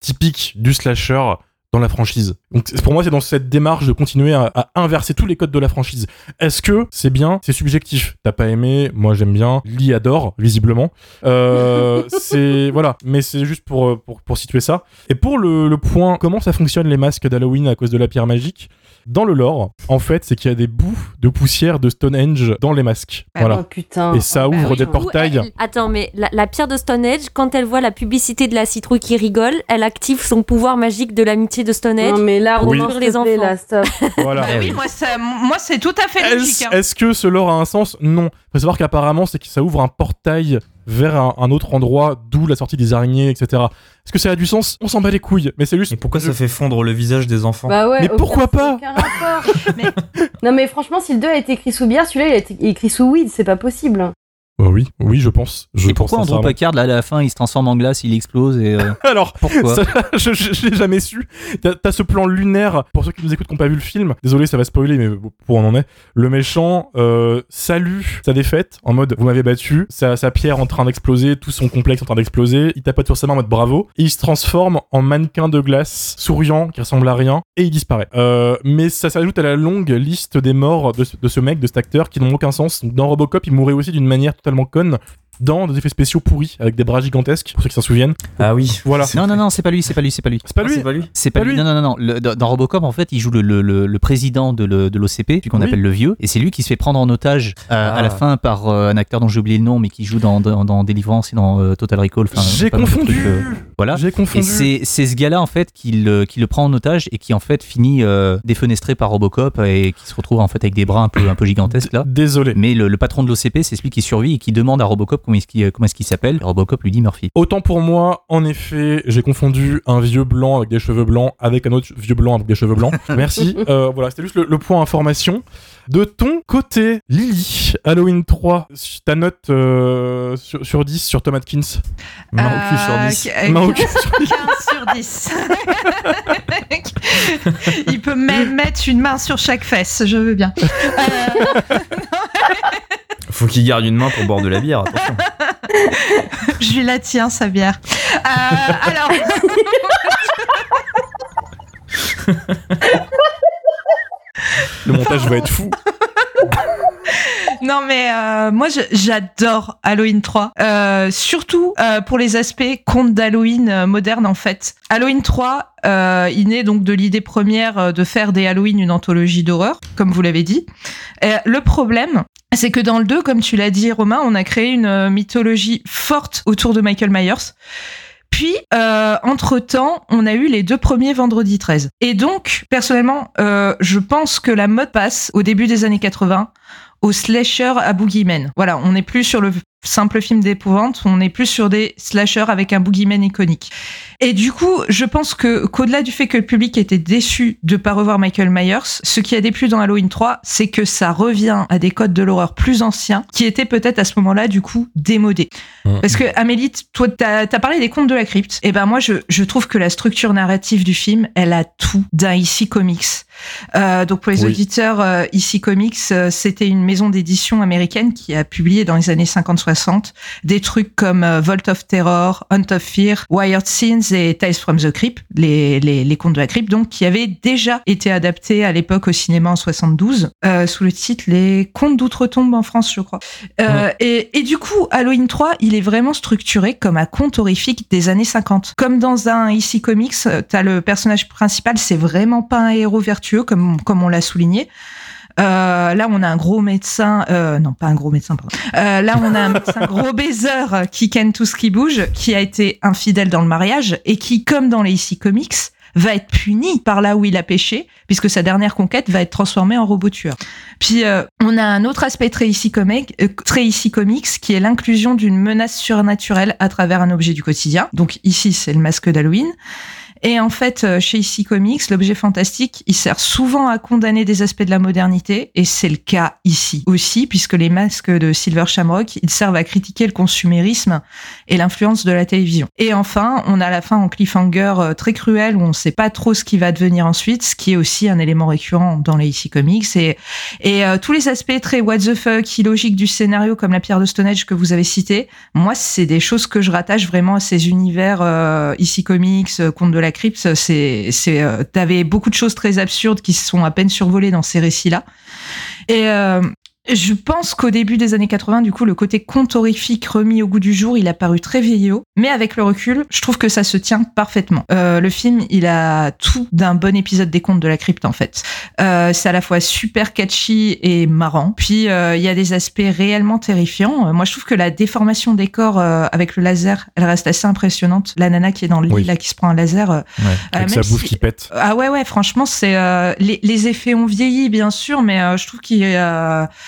typique du slasher dans la franchise. Donc pour moi, c'est dans cette démarche de continuer à, à inverser tous les codes de la franchise. Est-ce que c'est bien? C'est subjectif. T'as pas aimé? Moi, j'aime bien. Lee adore, visiblement. Euh, c'est voilà, mais c'est juste pour, euh, pour pour situer ça. Et pour le, le point, comment ça fonctionne les masques d'Halloween à cause de la pierre magique? Dans le lore, en fait, c'est qu'il y a des bouts de poussière de Stonehenge dans les masques. Ah voilà. Oh putain. Et ça Oh, bah ouvre oui. des portails. elle- Attends, mais la, la pierre de Stonehenge, quand elle voit la publicité de la citrouille qui rigole, elle active son pouvoir magique de l'amitié de Stonehenge. Non mais là, Oui. Pour s'il les enfants. là, stop. Voilà. Bah oui, moi, ça- moi, c'est tout à fait logique. Est-ce hein. est-ce que ce lore a un sens? Non. Faut savoir qu'apparemment, c'est que ça ouvre un portail vers un, un autre endroit, d'où la sortie des araignées, etc. Est-ce que ça a du sens? On s'en bat les couilles. Mais c'est juste. Et pourquoi ça fait fondre le visage des enfants? Bah ouais. Mais pourquoi pas? aucun rapport. Mais- Non mais franchement, si le 2 a été écrit sous bière, celui-là il a été écrit sous weed, c'est pas possible. Euh, oui, oui, je pense. Je Et pense pourquoi Andrew. Packard, là, à la fin, il se transforme en glace, il explose et euh, Alors, pourquoi Ça, je, je, je l'ai jamais su. T'as ce plan lunaire, pour ceux qui nous écoutent qui n'ont pas vu le film, désolé ça va spoiler, mais pour on en est, le méchant euh, salue sa défaite en mode vous m'avez battu, sa, sa pierre en train d'exploser, tout son complexe en train d'exploser, il tapote sur sa main en mode bravo, et il se transforme en mannequin de glace, souriant, qui ressemble à rien, et il disparaît. Euh, mais ça s'ajoute à la longue liste des morts de, ce- de ce mec, de cet acteur, qui n'ont aucun sens. Dans Robocop, il mourait aussi d'une manière totalement conne. dans des effets spéciaux pourris avec des bras gigantesques, pour ceux qui s'en souviennent. Ah oui. Voilà. Non, non, non, c'est pas lui, c'est pas lui, c'est pas lui. C'est pas Ah, lui c'est pas lui. C'est pas Pas lui. lui. Non, non, non, non. Le- dans Robocop, en fait, il joue le, le, le, le président de l'OCP, puis qu'on Oui. appelle le vieux. Et c'est lui qui se fait prendre en otage euh, à la Ah. fin par euh, un acteur dont j'ai oublié le nom, mais qui joue dans, dans, dans Deliverance et dans euh, Total Recall. J'ai confondu trucs, euh, voilà. J'ai Et confondu. c'est c'est ce gars-là, en fait, qui le, qui le prend en otage et qui, en fait, finit euh, défenestré par Robocop et qui se retrouve, en fait, avec des bras un peu, un peu gigantesques, là. Désolé. Mais le, le patron de l'OCP, c'est celui qui survit et qui demande à Robocop comment est-ce qu'il comment est-ce qu'il s'appelle. Robocop lui dit Murphy. Autant pour moi, en effet, j'ai confondu un vieux blanc avec des cheveux blancs avec un autre vieux blanc avec des cheveux blancs. Merci. Euh, voilà, c'était juste le, le point information. De ton côté, Lily, Halloween 3, ta note euh, sur, sur 10 sur Tom Atkins? Main au cul sur Euh, 10. qu- Main au cul sur 10. 15 sur 10. Il peut même mettre une main sur chaque fesse, je veux bien. Euh, Faut qu'il garde une main pour boire de la bière, attention. je lui la tiens, sa bière. Euh, alors, Le montage va être fou. non mais euh, moi j'adore Halloween 3, Euh, surtout euh, pour les aspects contes d'Halloween modernes en fait. Halloween 3, euh, il naît donc de l'idée première de faire des Halloween une anthologie d'horreur, comme vous l'avez dit. Le problème, c'est que dans le 2, comme tu l'as dit Romain, on a créé une mythologie forte autour de Michael Myers. Puis, euh, entre-temps, on a eu les deux premiers vendredi 13. Et donc, personnellement, euh, je pense que la mode passe au début des années 80 au slasher à boogeyman. Voilà, on n'est plus sur le simple film d'épouvante, on est plus sur des slashers avec un boogeyman iconique. Et du coup, je pense que qu'au-delà du fait que le public était déçu de pas revoir Michael Myers, ce qui a déplu dans Halloween 3, c'est que ça revient à des codes de l'horreur plus anciens, qui étaient peut-être à ce moment-là, du coup, démodés. Mhm. Parce que Amélie, toi, t'as as parlé des contes de la crypte. Et ben moi, je, je trouve que la structure narrative du film, elle a tout d'un IC Comics. Euh, donc pour les Oui. auditeurs, euh, IC Comics, euh, c'était une maison d'édition américaine qui a publié dans les années 50-60 des trucs comme euh, Vault of Terror, Hunt of Fear, Wired Scenes et Tales from the Crypt, les, les, les contes de la crypte, donc qui avaient déjà été adaptés à l'époque au cinéma en 72 euh, sous le titre Les Contes d'outre-tombe en France, je crois. Euh, et, et du coup, Halloween 3, il est vraiment structuré comme un conte horrifique des années 50. Comme dans un IC Comics, t'as le personnage principal, c'est vraiment pas un héros vertueux comme, comme on l'a souligné. Euh, là, on a un gros médecin, euh, non pas un gros médecin, pardon. Euh, là, on a un médecin gros baiser euh, qui ken tout ce qui bouge, qui a été infidèle dans le mariage et qui, comme dans les IC Comics, va être puni par là où il a péché, puisque sa dernière conquête va être transformée en robot tueur. Puis euh, on a un autre aspect très ici comic, euh, très ici comics, qui est l'inclusion d'une menace surnaturelle à travers un objet du quotidien. Donc ici, c'est le masque d'Halloween. Et en fait, euh, chez IC Comics, l'objet fantastique, il sert souvent à condamner des aspects de la modernité, et c'est le cas ici aussi, puisque les masques de Silver Shamrock, ils servent à critiquer le consumérisme et l'influence de la télévision. Et enfin, on a la fin en cliffhanger euh, très cruel, où on ne sait pas trop ce qui va devenir ensuite, ce qui est aussi un élément récurrent dans les IC Comics. Et, euh, tous les aspects très what the fuck, illogiques du scénario, comme la pierre de Stonehenge que vous avez cité, moi, c'est des choses que je rattache vraiment à ces univers euh, IC Comics, Contes de la Crypte. C'est, c'est, euh, t'avais beaucoup de choses très absurdes qui se sont à peine survolées dans ces récits-là. Et euh, je pense qu'au début des années 80, du coup, le côté conte horrifique remis au goût du jour, il a paru très vieillot. Mais avec le recul, je trouve que ça se tient parfaitement. Euh, le film, il a tout d'un bon épisode des contes de la crypte, en fait. Euh, c'est à la fois super catchy et marrant. Puis, euh, il y a des aspects réellement terrifiants. Moi, je trouve que la déformation des corps euh, avec le laser, elle reste assez impressionnante. La nana qui est dans le lit, Oui. là, qui se prend un laser. euh, Ouais. Avec sa si- qui pète. ah ouais ouais franchement c'est euh, les, les effets ont vieilli bien sûr mais euh, je trouve qu'ils euh,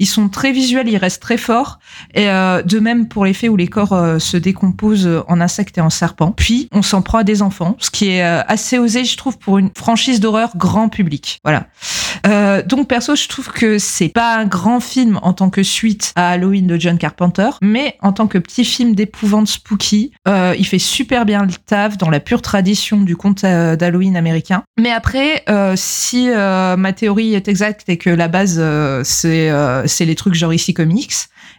ils sont très visuels, ils restent très forts. Et euh, de même pour l'effet où les corps euh, se décomposent en insectes et en serpents. Puis on s'en prend à des enfants, ce qui est euh, assez osé, je trouve, pour une franchise d'horreur grand public. Voilà. Euh, donc perso, je trouve que c'est pas un grand film en tant que suite à Halloween de John Carpenter, mais en tant que petit film d'épouvante spooky, euh, il fait super bien le taf dans la pure tradition du conte euh, d'Halloween américain. Mais après, euh, si euh, ma théorie est exacte et que la base euh, c'est euh, c'est les trucs genre ici comics,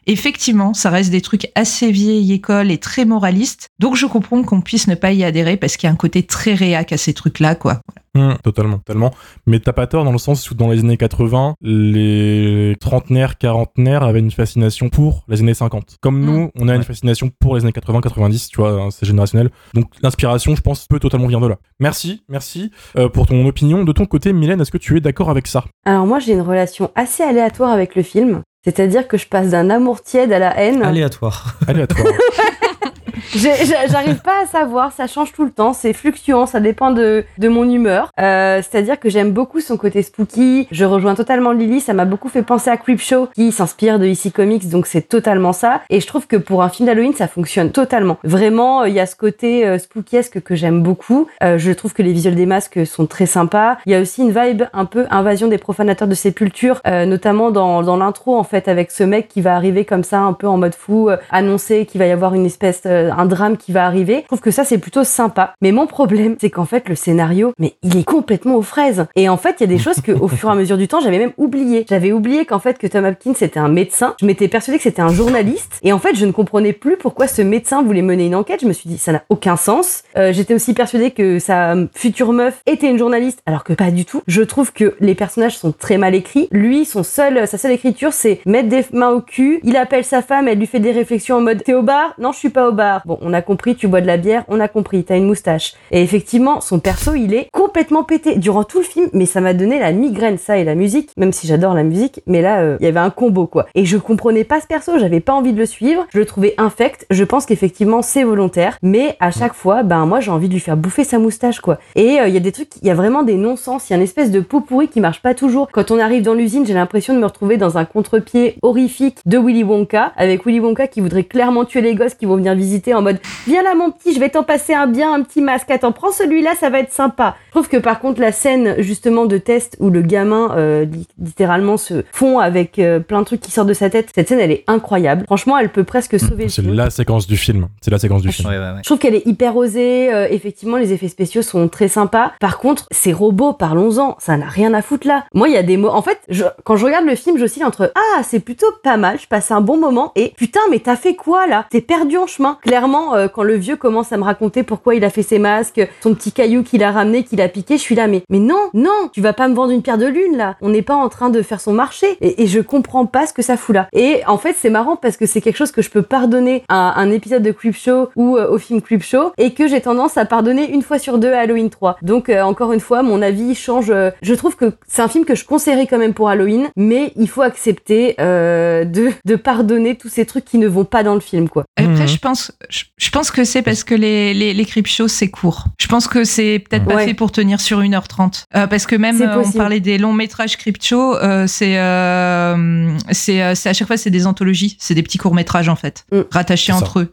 effectivement, ça reste des trucs assez vieille école et très moralistes. Donc je comprends qu'on puisse ne pas y adhérer parce qu'il y a un côté très réac à ces trucs-là, quoi. Hum, totalement, totalement. Mais t'as pas tort dans le sens où dans les années 80, les trentenaires, quarantenaires avaient une fascination pour les années 50. Comme nous, on a une fascination pour les années 80, 90, tu vois, hein, c'est générationnel. Donc l'inspiration, je pense, peut totalement venir de là. Merci, merci euh, pour ton opinion. De ton côté, Mylène, est-ce que tu es d'accord avec ça? Alors moi j'ai une relation assez aléatoire avec le film. C'est-à-dire que je passe d'un amour tiède à la haine. Aléatoire. Allez à toi. J'ai- j'ai- J'arrive pas à savoir, ça change tout le temps, c'est fluctuant, ça dépend de, de mon humeur. Euh, C'est-à-dire que j'aime beaucoup son côté spooky, je rejoins totalement Lily, ça m'a beaucoup fait penser à Creepshow, qui s'inspire de IC Comics, donc c'est totalement ça. Et je trouve que pour un film d'Halloween, ça fonctionne totalement. Vraiment, il y a ce côté euh, spookiesque que j'aime beaucoup. Euh, je trouve que les visuels des masques sont très sympas. Il y a aussi une vibe un peu invasion des profanateurs de sépulture, euh, notamment dans, dans l'intro, en fait, avec ce mec qui va arriver comme ça, un peu en mode fou, euh, annoncer qu'il va y avoir une espèce, euh, un drame qui va arriver. Je trouve que ça, c'est plutôt sympa. Mais mon problème, c'est qu'en fait, le scénario, mais il est complètement aux fraises. Et en fait, il y a des choses que, au fur et à mesure du temps, j'avais même oublié. J'avais oublié qu'en fait, que Tom Hopkins était un médecin. Je m'étais persuadée que c'était un journaliste. Et en fait, je ne comprenais plus pourquoi ce médecin voulait mener une enquête. Je me suis dit, ça n'a aucun sens. Euh, J'étais aussi persuadée que sa future meuf était une journaliste, alors que pas du tout. Je trouve que les personnages sont très mal écrits. Lui, son seul, sa seule écriture, c'est mettre des mains au cul. Il appelle sa femme, elle lui fait des réflexions en mode, t'es au bar? Non, je suis pas au bar. On a compris, tu bois de la bière, on a compris, t'as une moustache. Et effectivement, son perso, il est complètement pété durant tout le film, mais ça m'a donné la migraine, ça et la musique, même si j'adore la musique, mais là, euh, il y avait un combo, quoi. Et je comprenais pas ce perso, j'avais pas envie de le suivre, je le trouvais infect, je pense qu'effectivement, c'est volontaire, mais à chaque fois, ben, moi, j'ai envie de lui faire bouffer sa moustache, quoi. Et euh, il y a des trucs, il y a vraiment des non-sens, il y a une espèce de pot pourri qui marche pas toujours. Quand on arrive dans l'usine, j'ai l'impression de me retrouver dans un contre-pied horrifique de Willy Wonka, avec Willy Wonka qui voudrait clairement tuer les gosses qui vont venir visiter en mode Viens là, mon petit, je vais t'en passer un bien, un petit masque. Attends, prends celui-là, ça va être sympa. Je trouve que par contre, la scène justement de test où le gamin euh, li- littéralement se fond avec euh, plein de trucs qui sortent de sa tête, cette scène elle est incroyable. Franchement, elle peut presque sauver le C'est la séquence du film. C'est la séquence du film. Ouais, ouais, ouais. Je trouve qu'elle est hyper osée. euh, effectivement, les effets spéciaux sont très sympas. Par contre, ces robots, parlons-en, ça n'a rien à foutre là. Moi, il y a des mots. En fait, je- quand je regarde le film, j'oscille entre ah, c'est plutôt pas mal, je passe un bon moment, et putain, mais t'as fait quoi là? T'es perdu en chemin. Clairement, euh, quand le vieux commence à me raconter pourquoi il a fait ses masques, son petit caillou qu'il a ramené, qu'il a piqué, je suis là, mais mais non, non, tu vas pas me vendre une pierre de lune là. On n'est pas en train de faire son marché, et, et je comprends pas ce que ça fout là. Et en fait, c'est marrant parce que c'est quelque chose que je peux pardonner à un épisode de Creepshow ou euh, au film Creepshow et que j'ai tendance à pardonner une fois sur deux à Halloween 3. Donc euh, encore une fois, mon avis change. je trouve que c'est un film que je conseillerais quand même pour Halloween, mais il faut accepter euh, de, de pardonner tous ces trucs qui ne vont pas dans le film, quoi. Après, Mhm. je pense, je, je pense que c'est parce que les, les, les creep shows, c'est court. Je pense que c'est peut-être pas fait pour tenir sur 1h30. Euh, parce que même, euh, on parlait des longs métrages creep show, euh, c'est, euh, c'est, c'est à chaque fois, c'est des anthologies. C'est des petits courts métrages, en fait. Mm. Rattachés entre eux.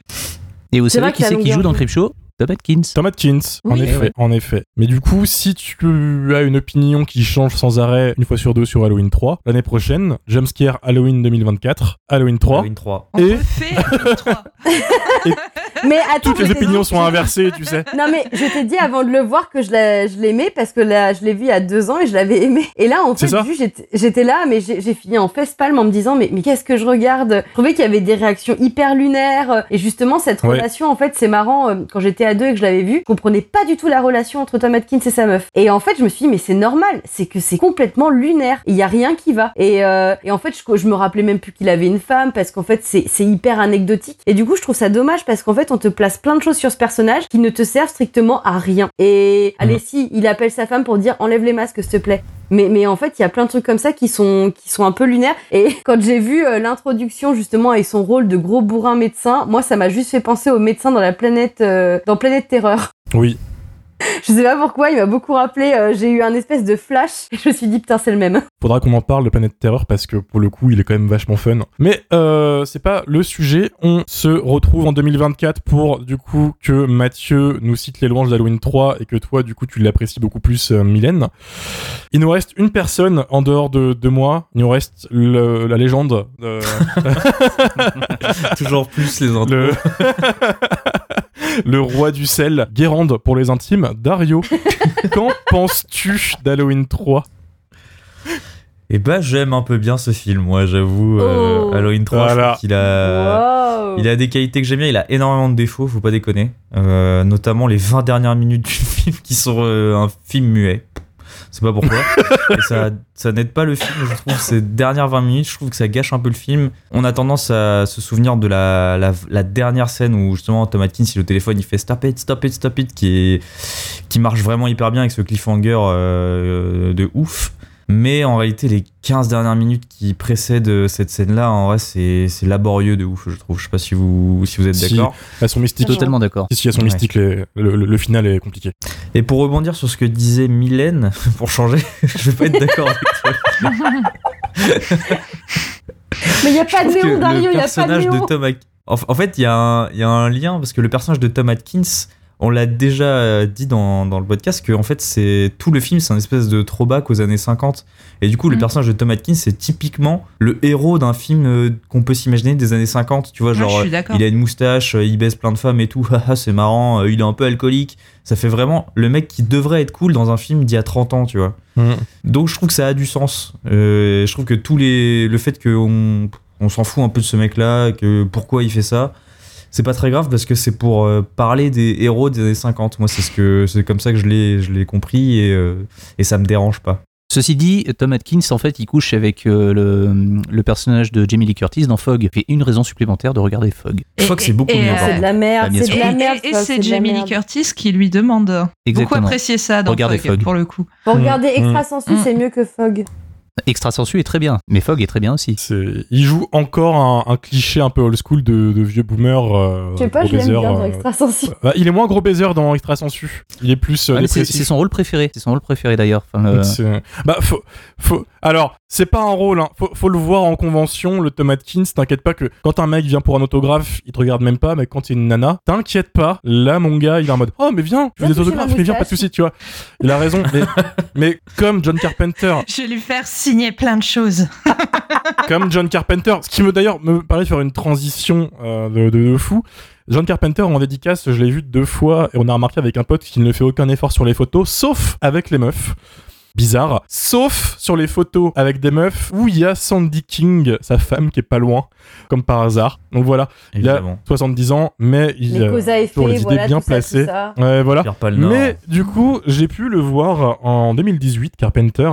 Et vous savez qui c'est qui joue dans Creepshow Tom Atkins. Tom Atkins, en effet, Ouais. en effet. Mais du coup, si tu as une opinion qui change sans arrêt une fois sur deux sur Halloween 3, l'année prochaine, Jumpscare Halloween 2024, Halloween 3, Halloween 3. On Et- refait Halloween 3. Mais attends, toutes les opinions sont inversées, tu sais. Non mais je t'ai dit avant de le voir que je l'a- je l'aimais parce que là je l'ai vu il y a deux ans et je l'avais aimé. Et là en fait j'étais là mais j'ai fini en palme en me disant mais, mais qu'est-ce que je regarde? Je trouvais qu'il y avait des réactions hyper lunaires et justement cette Ouais. relation en fait c'est marrant euh, quand j'étais à deux et que je l'avais vu, je comprenais pas du tout la relation entre Tom Atkins et sa meuf. Et en fait je me suis dit mais c'est normal, c'est que c'est complètement lunaire, il y a rien qui va. Et, euh, et en fait je, je me rappelais même plus qu'il avait une femme parce qu'en fait c'est c'est hyper anecdotique. Et du coup je trouve ça dommage parce qu'en fait on te place plein de choses sur ce personnage qui ne te servent strictement à rien. Et allez si il appelle sa femme pour dire enlève les masques s'il te plaît. Mais, mais en fait, il y a plein de trucs comme ça qui sont, qui sont un peu lunaires. Et quand j'ai vu euh, l'introduction justement et son rôle de gros bourrin médecin, moi, ça m'a juste fait penser au médecin dans la planète, euh, dans Planète Terreur. Oui. Je sais pas pourquoi, il m'a beaucoup rappelé. euh, j'ai eu un espèce de flash et je me suis dit putain, c'est le même. Faudra qu'on en parle de Planète Terreur parce que pour le coup, il est quand même vachement fun. Mais euh, c'est pas le sujet. On se retrouve en 2024 pour du coup que Mathieu nous cite les louanges d'Halloween 3 et que toi, du coup, tu l'apprécies beaucoup plus, euh, Mylène. Il nous reste une personne en dehors de, de moi. Il nous reste le- la légende. euh, Toujours plus les le... le roi du sel, Guérande pour les intimes, Dario. Qu'en penses-tu d'Halloween 3 Et bah j'aime un peu bien ce film, moi j'avoue. euh, Oh. Halloween 3, je Voilà. trouve qu'il a... Wow. Il a des qualités que j'aime bien, il a énormément de défauts, faut pas déconner. Euh, notamment les 20 dernières minutes du film qui sont euh, un film muet. C'est pas pourquoi. Et ça, ça n'aide pas le film, je trouve. Ces dernières 20 minutes, je trouve que ça gâche un peu le film. On a tendance à se souvenir de la, la, la dernière scène où justement Tom Atkins, il est au téléphone, il fait stop it, stop it, stop it, qui, est, qui marche vraiment hyper bien avec ce cliffhanger euh, de ouf. Mais en réalité, les 15 dernières minutes qui précèdent cette scène-là, en vrai, c'est c'est laborieux de ouf, je trouve. Je sais pas si vous, si vous êtes Si. d'accord. Elles sont mystiques. Totalement d'accord. Si, si, elles sont Ouais. mystiques. les- le, le- le final est compliqué. Et pour rebondir sur ce que disait Mylène, pour changer, je vais pas être d'accord avec toi. Mais il n'y a pas de Léon, Dario, le il n'y a pas de personnage Léon. de Tom Atkins. En, en fait, il y, a un- il y a un lien parce que le personnage de Tom Atkins, on l'a déjà euh, dit dans, dans le podcast que en fait, c'est tout le film, c'est un espèce de throwback aux années 50. Et du coup, le Mm. personnage de Tom Atkins, c'est typiquement le héros d'un film euh, qu'on peut s'imaginer des années 50. Tu vois, Ouais, genre, je suis d'accord. il a une moustache, euh, il baisse plein de femmes et tout, c'est marrant, il est un peu alcoolique. Ça fait vraiment le mec qui devrait être cool dans un film d'il y a 30 ans, tu vois. Donc je trouve que ça a du sens. Euh, je trouve que tous les, le fait qu'on on s'en fout un peu de ce mec-là, que pourquoi il fait ça, c'est pas très grave parce que c'est pour euh, parler des héros des années 50. Moi, c'est ce que c'est comme ça que je l'ai je l'ai compris et, euh, et ça me dérange pas. Ceci dit, Tom Atkins, en fait, il couche avec euh, le, le personnage de Jamie Lee Curtis dans Fog. Fait une raison supplémentaire de regarder Fog. Et- Fog, c'est beaucoup et, mieux, euh, C'est de la Bah, merde, bien c'est de la Et, merde. et c'est Jamie Lee. Curtis qui lui demande. Beaucoup Exactement. apprécié ça dans Regardez Fog, Fog. pour le coup. Pour regarder Mm. Extra Sensu, Mm. c'est mieux que Fog. Extra sensu est très bien, mais Fog est très bien aussi. C'est- Il joue encore un, un cliché un peu old school de, de vieux boomer. euh, Je sais pas, je l'aime baiser, bien dans euh, Extra Sensu. bah, il est moins gros baiser dans Extra Sensu. Il est plus euh, Ah, c'est c'est son rôle préféré. C'est son rôle préféré d'ailleurs. Enfin, euh, C'est- Bah, faut, faut... Alors, c'est pas un rôle, hein. faut, faut le voir en convention, le Tom Atkins. T'inquiète pas que quand un mec vient pour un autographe, il te regarde même pas, mais quand t'es une nana, t'inquiète pas. Là, mon gars, il est en mode Oh, mais viens, je veux des toucher autographes, ma mais viens, pas de soucis, tu vois. Il a raison, mais, mais comme John Carpenter, Je vais lui faire signer plein de choses. comme John Carpenter, ce qui me d'ailleurs me de faire une transition euh, de, de- de fou. John Carpenter en dédicace, je l'ai vu deux fois et on a remarqué avec un pote qu'il ne fait aucun effort sur les photos, sauf avec les meufs. Bizarre. Sauf sur les photos avec des meufs où il y a Sandy King, sa femme, qui est pas loin, comme par hasard. Donc voilà, il a Évidemment. 70 ans, mais il Les a toujours les idées bien ça, placées. ça. Ouais, voilà. Mais du coup, j'ai pu le voir en 2018, Carpenter,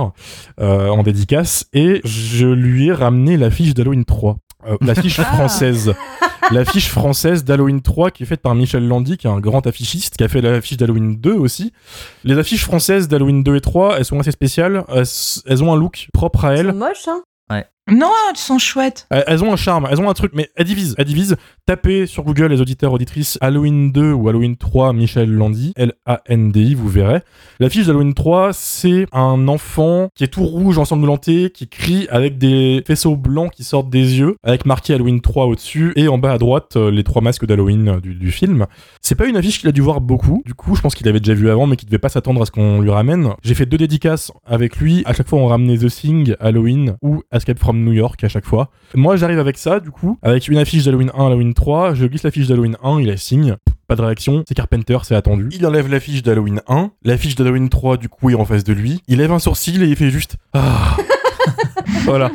euh, en dédicace, et je lui ai ramené l'affiche d'Halloween 3. Euh, l'affiche Ah. française. L'affiche française d'Halloween 3 qui est faite par Michel Landy, qui est un grand affichiste, qui a fait l'affiche d'Halloween 2 aussi. Les affiches françaises d'Halloween 2 et 3, elles sont assez spéciales. Elles, elles ont un look propre à elles. sont moches, hein. Non, elles sont chouettes. Elles ont un charme, elles ont un truc, mais elles divisent. Elles divisent. Tapez sur Google, les auditeurs, auditrices, Halloween 2 ou Halloween 3, Michel Landy, L-A-N-D-I, vous verrez. L'affiche d'Halloween 3, c'est un enfant qui est tout rouge, ensanglanté, qui crie avec des faisceaux blancs qui sortent des yeux, avec marqué Halloween 3 au-dessus, et en bas à droite, euh, les trois masques d'Halloween euh, du, du film. C'est pas une affiche qu'il a dû voir beaucoup, du coup, je pense qu'il avait déjà vu avant, mais qu'il devait pas s'attendre à ce qu'on lui ramène. J'ai fait deux dédicaces avec lui, à chaque fois on ramenait The Thing, Halloween, ou Escape from New York à chaque fois. Moi, j'arrive avec ça, du coup, avec une affiche d'Halloween 1, Halloween 3, je glisse l'affiche d'Halloween 1, il la signe. Pas de réaction, c'est Carpenter, c'est attendu. Il enlève l'affiche d'Halloween 1, l'affiche d'Halloween 3, du coup, est en face de lui. Il lève un sourcil et il fait juste Ah Voilà.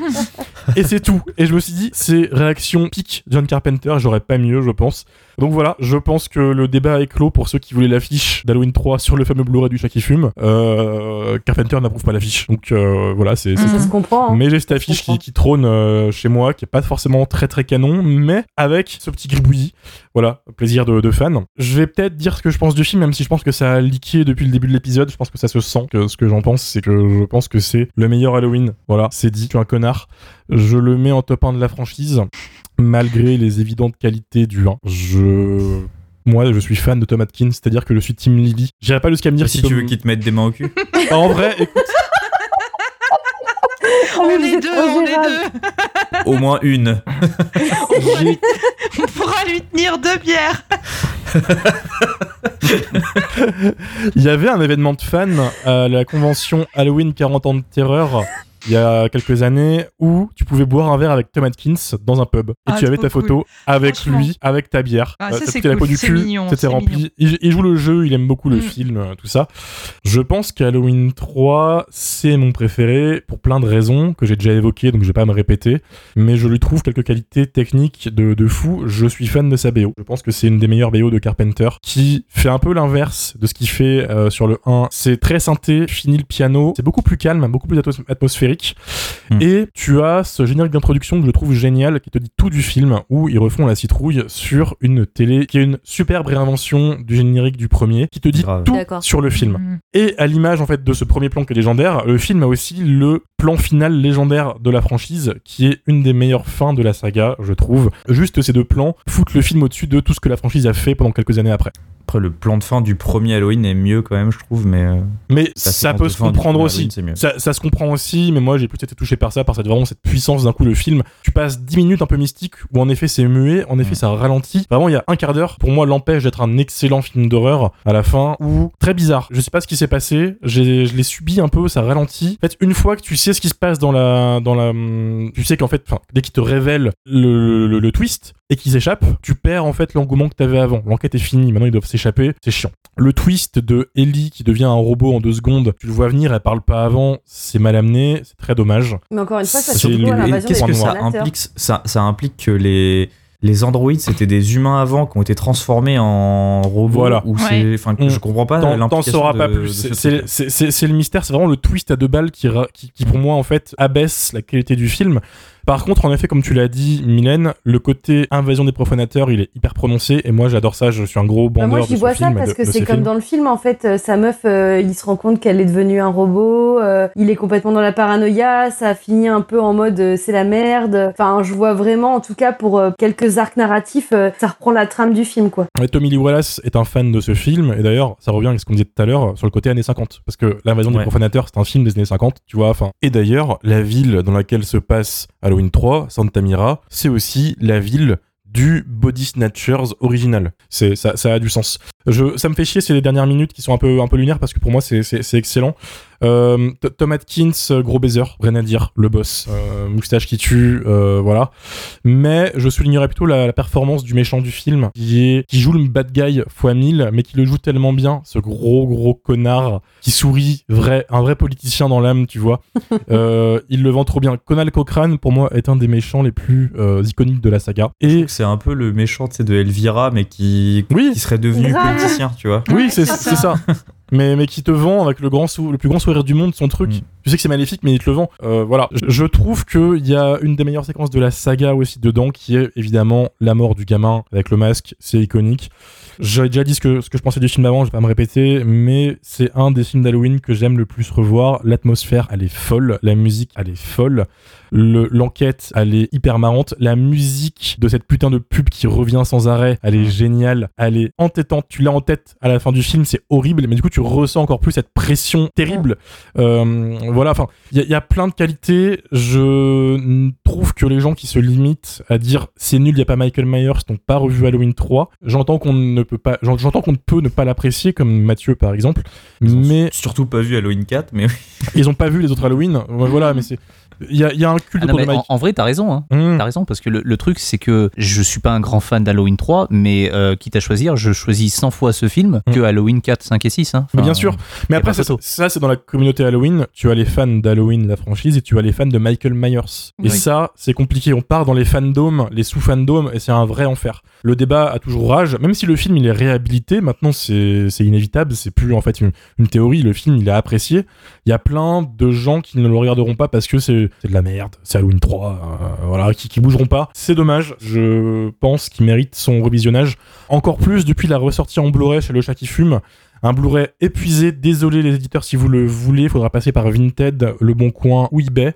Et c'est tout. Et je me suis dit, c'est réaction pique John Carpenter, j'aurais pas mieux, je pense. Donc voilà, je pense que le débat est clos pour ceux qui voulaient l'affiche d'Halloween 3 sur le fameux Blu-ray du chat qui fume. Euh, Carpenter n'approuve pas l'affiche. Donc euh, voilà, c'est. Ça se comprend. hein. mais j'ai cette affiche qui, qui trône euh, chez moi, qui est pas forcément très très canon, mais avec ce petit gribouillis. Voilà, plaisir de, de fan. Je vais peut-être dire ce que je pense du film, même si je pense que ça a leaké depuis le début de l'épisode. Je pense que ça se sent. Que ce que j'en pense, c'est que je pense que c'est le meilleur Halloween. Voilà, c'est dit. Je suis un connard. Je le mets en top 1 de la franchise, malgré les évidentes qualités du 1. Je. Moi, je suis fan de Tom Atkins, c'est-à-dire que je suis Team Lily. J'irai pas jusqu'à me dire si qu'il tu veux qu'ils te mettent des mains au cul. En vrai, écoute, on est deux, on est deux. Au moins une. On pourra lui tenir deux bières. Il y avait un événement de fans à la convention Halloween 40 ans de terreur il y a quelques années où tu pouvais boire un verre avec Tom Atkins dans un pub et Ah, tu avais ta photo avec lui, avec ta bière. Ah, Euh, ça, c'est la peau du cul, c'était rempli. Il, il joue le jeu, il aime beaucoup le Mm. film, euh, tout ça. Je pense qu'Halloween 3, c'est mon préféré pour plein de raisons que j'ai déjà évoquées, donc je vais pas me répéter. Mais je lui trouve quelques qualités techniques de, de fou. Je suis fan de sa BO. Je pense que c'est une des meilleures BO de Carpenter qui fait un peu l'inverse de ce qu'il fait euh, sur le 1. C'est très synthé, fini le piano, c'est beaucoup plus calme, beaucoup plus atos- atmosphérique. Mm. Et tu as ce générique d'introduction que je trouve génial qui te dit tout du film où ils refont la citrouille sur une télé qui est une superbe réinvention du générique du premier qui te dit Grave. tout sur le film. Mm. Et à l'image en fait de ce premier plan qui est légendaire, le film a aussi le plan final légendaire de la franchise qui est une des meilleures fins de la saga, je trouve. Juste ces deux plans foutent le film au-dessus de tout ce que la franchise a fait pendant quelques années après. Après, le plan de fin du premier Halloween est mieux quand même, je trouve, mais. euh, Mais ça peut se comprendre aussi. Ça, ça se comprend aussi, mais moi j'ai plus été touché par ça, par cette vraiment cette puissance d'un coup le film. Tu passes 10 minutes un peu mystique où en effet c'est muet, en effet Mm. ça ralentit. Vraiment il y a un quart d'heure pour moi l'empêche d'être un excellent film d'horreur à la fin ou très bizarre. Je sais pas ce qui s'est passé, j'ai- je l'ai subi un peu, ça ralentit. En fait une fois que tu sais ce qui se passe dans la dans la hum, tu sais qu'en fait dès qu'il te révèle le, le- le twist et qu'ils s'échappent, tu perds en fait l'engouement que t'avais avant. L'enquête est finie, maintenant ils doivent s'échapper, c'est chiant. Le twist de Ellie qui devient un robot en deux secondes, tu le vois venir, elle parle pas avant, c'est mal amené, c'est très dommage. Mais encore une fois, ça C'est surtout Qu'est-ce que ça implique ça, ça implique que les, les androïdes, c'était des humains avant qui ont été transformés en robots Voilà. ou Ouais. c'est, enfin, je comprends pas T'en sauras pas de plus. ce C'est- le mystère, c'est vraiment le twist à deux balles qui, qui, qui, pour moi, en fait, abaisse la qualité du film. Par contre, en effet, comme tu l'as dit, Mylène, le côté invasion des profanateurs, il est hyper prononcé. Et moi, j'adore ça. Je suis un gros Bah, bandeur moi, de j'y ce vois ça film parce de- que c'est ces comme films. dans le film, en fait. euh, sa meuf, euh, il se rend compte qu'elle est devenue un robot. euh, il est complètement dans la paranoïa. Ça finit un peu en mode euh, c'est la merde. Enfin, je vois vraiment, en tout cas, pour euh, quelques arcs narratifs, euh, ça reprend la trame du film, quoi. Et Tommy Lee Wallace est un fan de ce film. Et d'ailleurs, ça revient avec ce qu'on disait tout à l'heure sur le côté années 50. Parce que L'invasion des profanateurs, c'est un film des années 50, tu vois. Enfin. Et d'ailleurs, la ville dans laquelle se passe Halloween 3, Santa Mira, c'est aussi la ville du Body Snatchers original. C'est ça, a du sens. Je, ça me fait chier ces dernières minutes qui sont un peu un peu lunaires parce que pour moi c'est c'est c'est excellent. Euh, Tom Atkins, euh, gros baiser, rien à dire, le boss, euh, moustache qui tue, euh, voilà. Mais je soulignerais plutôt la, la performance du méchant du film, qui est qui joue le bad guy fois 1000, mais qui le joue tellement bien, ce gros gros connard qui sourit, vrai, un vrai politicien dans l'âme, tu vois. Euh, il le vend trop bien. Conal Cochrane, pour moi, est un des méchants les plus euh, iconiques de la saga. Et C'est un peu le méchant de Elvira, mais qui, oui, qui serait devenu Grave. politicien, tu vois. oui, c'est ça. Mais, mais qui te vend avec le, grand le plus grand sourire du monde son truc. Mm. Tu sais que c'est maléfique, mais il te le vend. Euh, voilà. Je, trouve qu'il y a une des meilleures séquences de la saga aussi dedans, qui est évidemment la mort du gamin avec le masque. C'est iconique. J'avais déjà dit ce que, ce que je pensais du film avant, je vais pas me répéter, mais c'est un des films d'Halloween que j'aime le plus revoir. L'atmosphère, elle est folle. La musique, elle est folle. Le- L'enquête, elle est hyper marrante. La musique de cette putain de pub qui revient sans arrêt, elle est géniale. Elle est entêtante. Tu l'as en tête à la fin du film, c'est horrible, mais du coup, tu ressens encore plus cette pression terrible. Euh, voilà, enfin, il y, a- il y a plein de qualités. Je trouve que les gens qui se limitent à dire c'est nul, il n'y a pas Michael Myers, n'ont pas revu Halloween 3. J'entends qu'on ne peut pas, j'en- j'entends qu'on ne peut ne pas l'apprécier, comme Mathieu par exemple, Ils ont mais surtout pas vu Halloween 4, mais ils ont pas vu les autres Halloween. Voilà, mais c'est. Il y a, il y a un culte Ah non, en, vrai, t'as raison. Hein. Mmh. T'as raison, parce que le, le truc, c'est que je suis pas un grand fan d'Halloween 3, mais euh, quitte à choisir, je choisis 100 fois ce film Mm. que Halloween 4, 5 et 6. Hein. Enfin, bien sûr. Mais après, ça, ça, c'est dans la communauté Halloween. Tu as les fans d'Halloween, la franchise, et tu as les fans de Michael Myers. Et ça, c'est compliqué. On part dans les fandoms, les sous-fandoms, et c'est un vrai enfer. Le débat a toujours rage, même si le film il est réhabilité. Maintenant, c'est c'est inévitable. C'est plus en fait une, une théorie. Le film il est apprécié. Il y a plein de gens qui ne le regarderont pas parce que c'est c'est de la merde. C'est Halloween 3, euh, voilà, qui, qui bougeront pas. C'est dommage. Je pense qu'il mérite son revisionnage encore plus depuis la ressortie en Blu-ray chez Le Chat qui fume. Un Blu-ray épuisé, désolé les éditeurs si vous le voulez, il faudra passer par Vinted, Le Bon Coin ou eBay.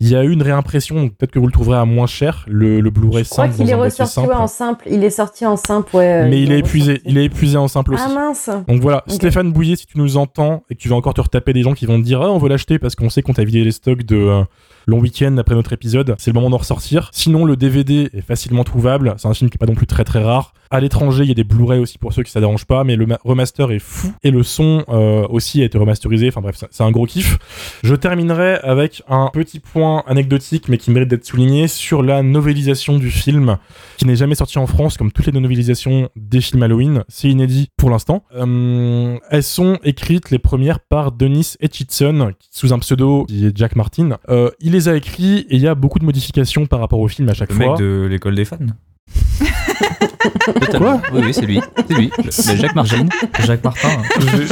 Il y a eu une réimpression, peut-être que vous le trouverez à moins cher, le, le Blu-ray Je crois simple. qu'il est ressorti simple. ouais, en simple. Il est sorti en simple, ouais. Mais il est est épuisé, il est épuisé en simple aussi. Ah mince. Donc voilà. Stéphane Bouillet, si tu nous entends et que tu vas encore te retaper des gens qui vont te dire ah, on veut l'acheter parce qu'on sait qu'on t'a vidé les stocks de euh, long week-end après notre épisode, c'est le moment d'en ressortir. Sinon, le DVD est facilement trouvable, c'est un film qui est pas non plus très très rare. À l'étranger, il y a des Blu-ray aussi pour ceux qui ça dérange pas, mais le ma- remaster est fou et le son euh, aussi a été remasterisé. Enfin bref, c'est un gros kiff. Je terminerai avec un petit point anecdotique mais qui mérite d'être souligné sur la novélisation du film qui n'est jamais sorti en France, comme toutes les novélisations des films Halloween. C'est inédit pour l'instant. Euh, elles sont écrites, les premières, par Denis Etchison, sous un pseudo qui est Jack Martin. Euh, il les a écrits et il y a beaucoup de modifications par rapport au film à chaque Le fois. mec de l'école des fans. Totalement. Oui, oui, c'est lui. C'est lui. Le- le Jacques Martin. Jacques Martin. J'ai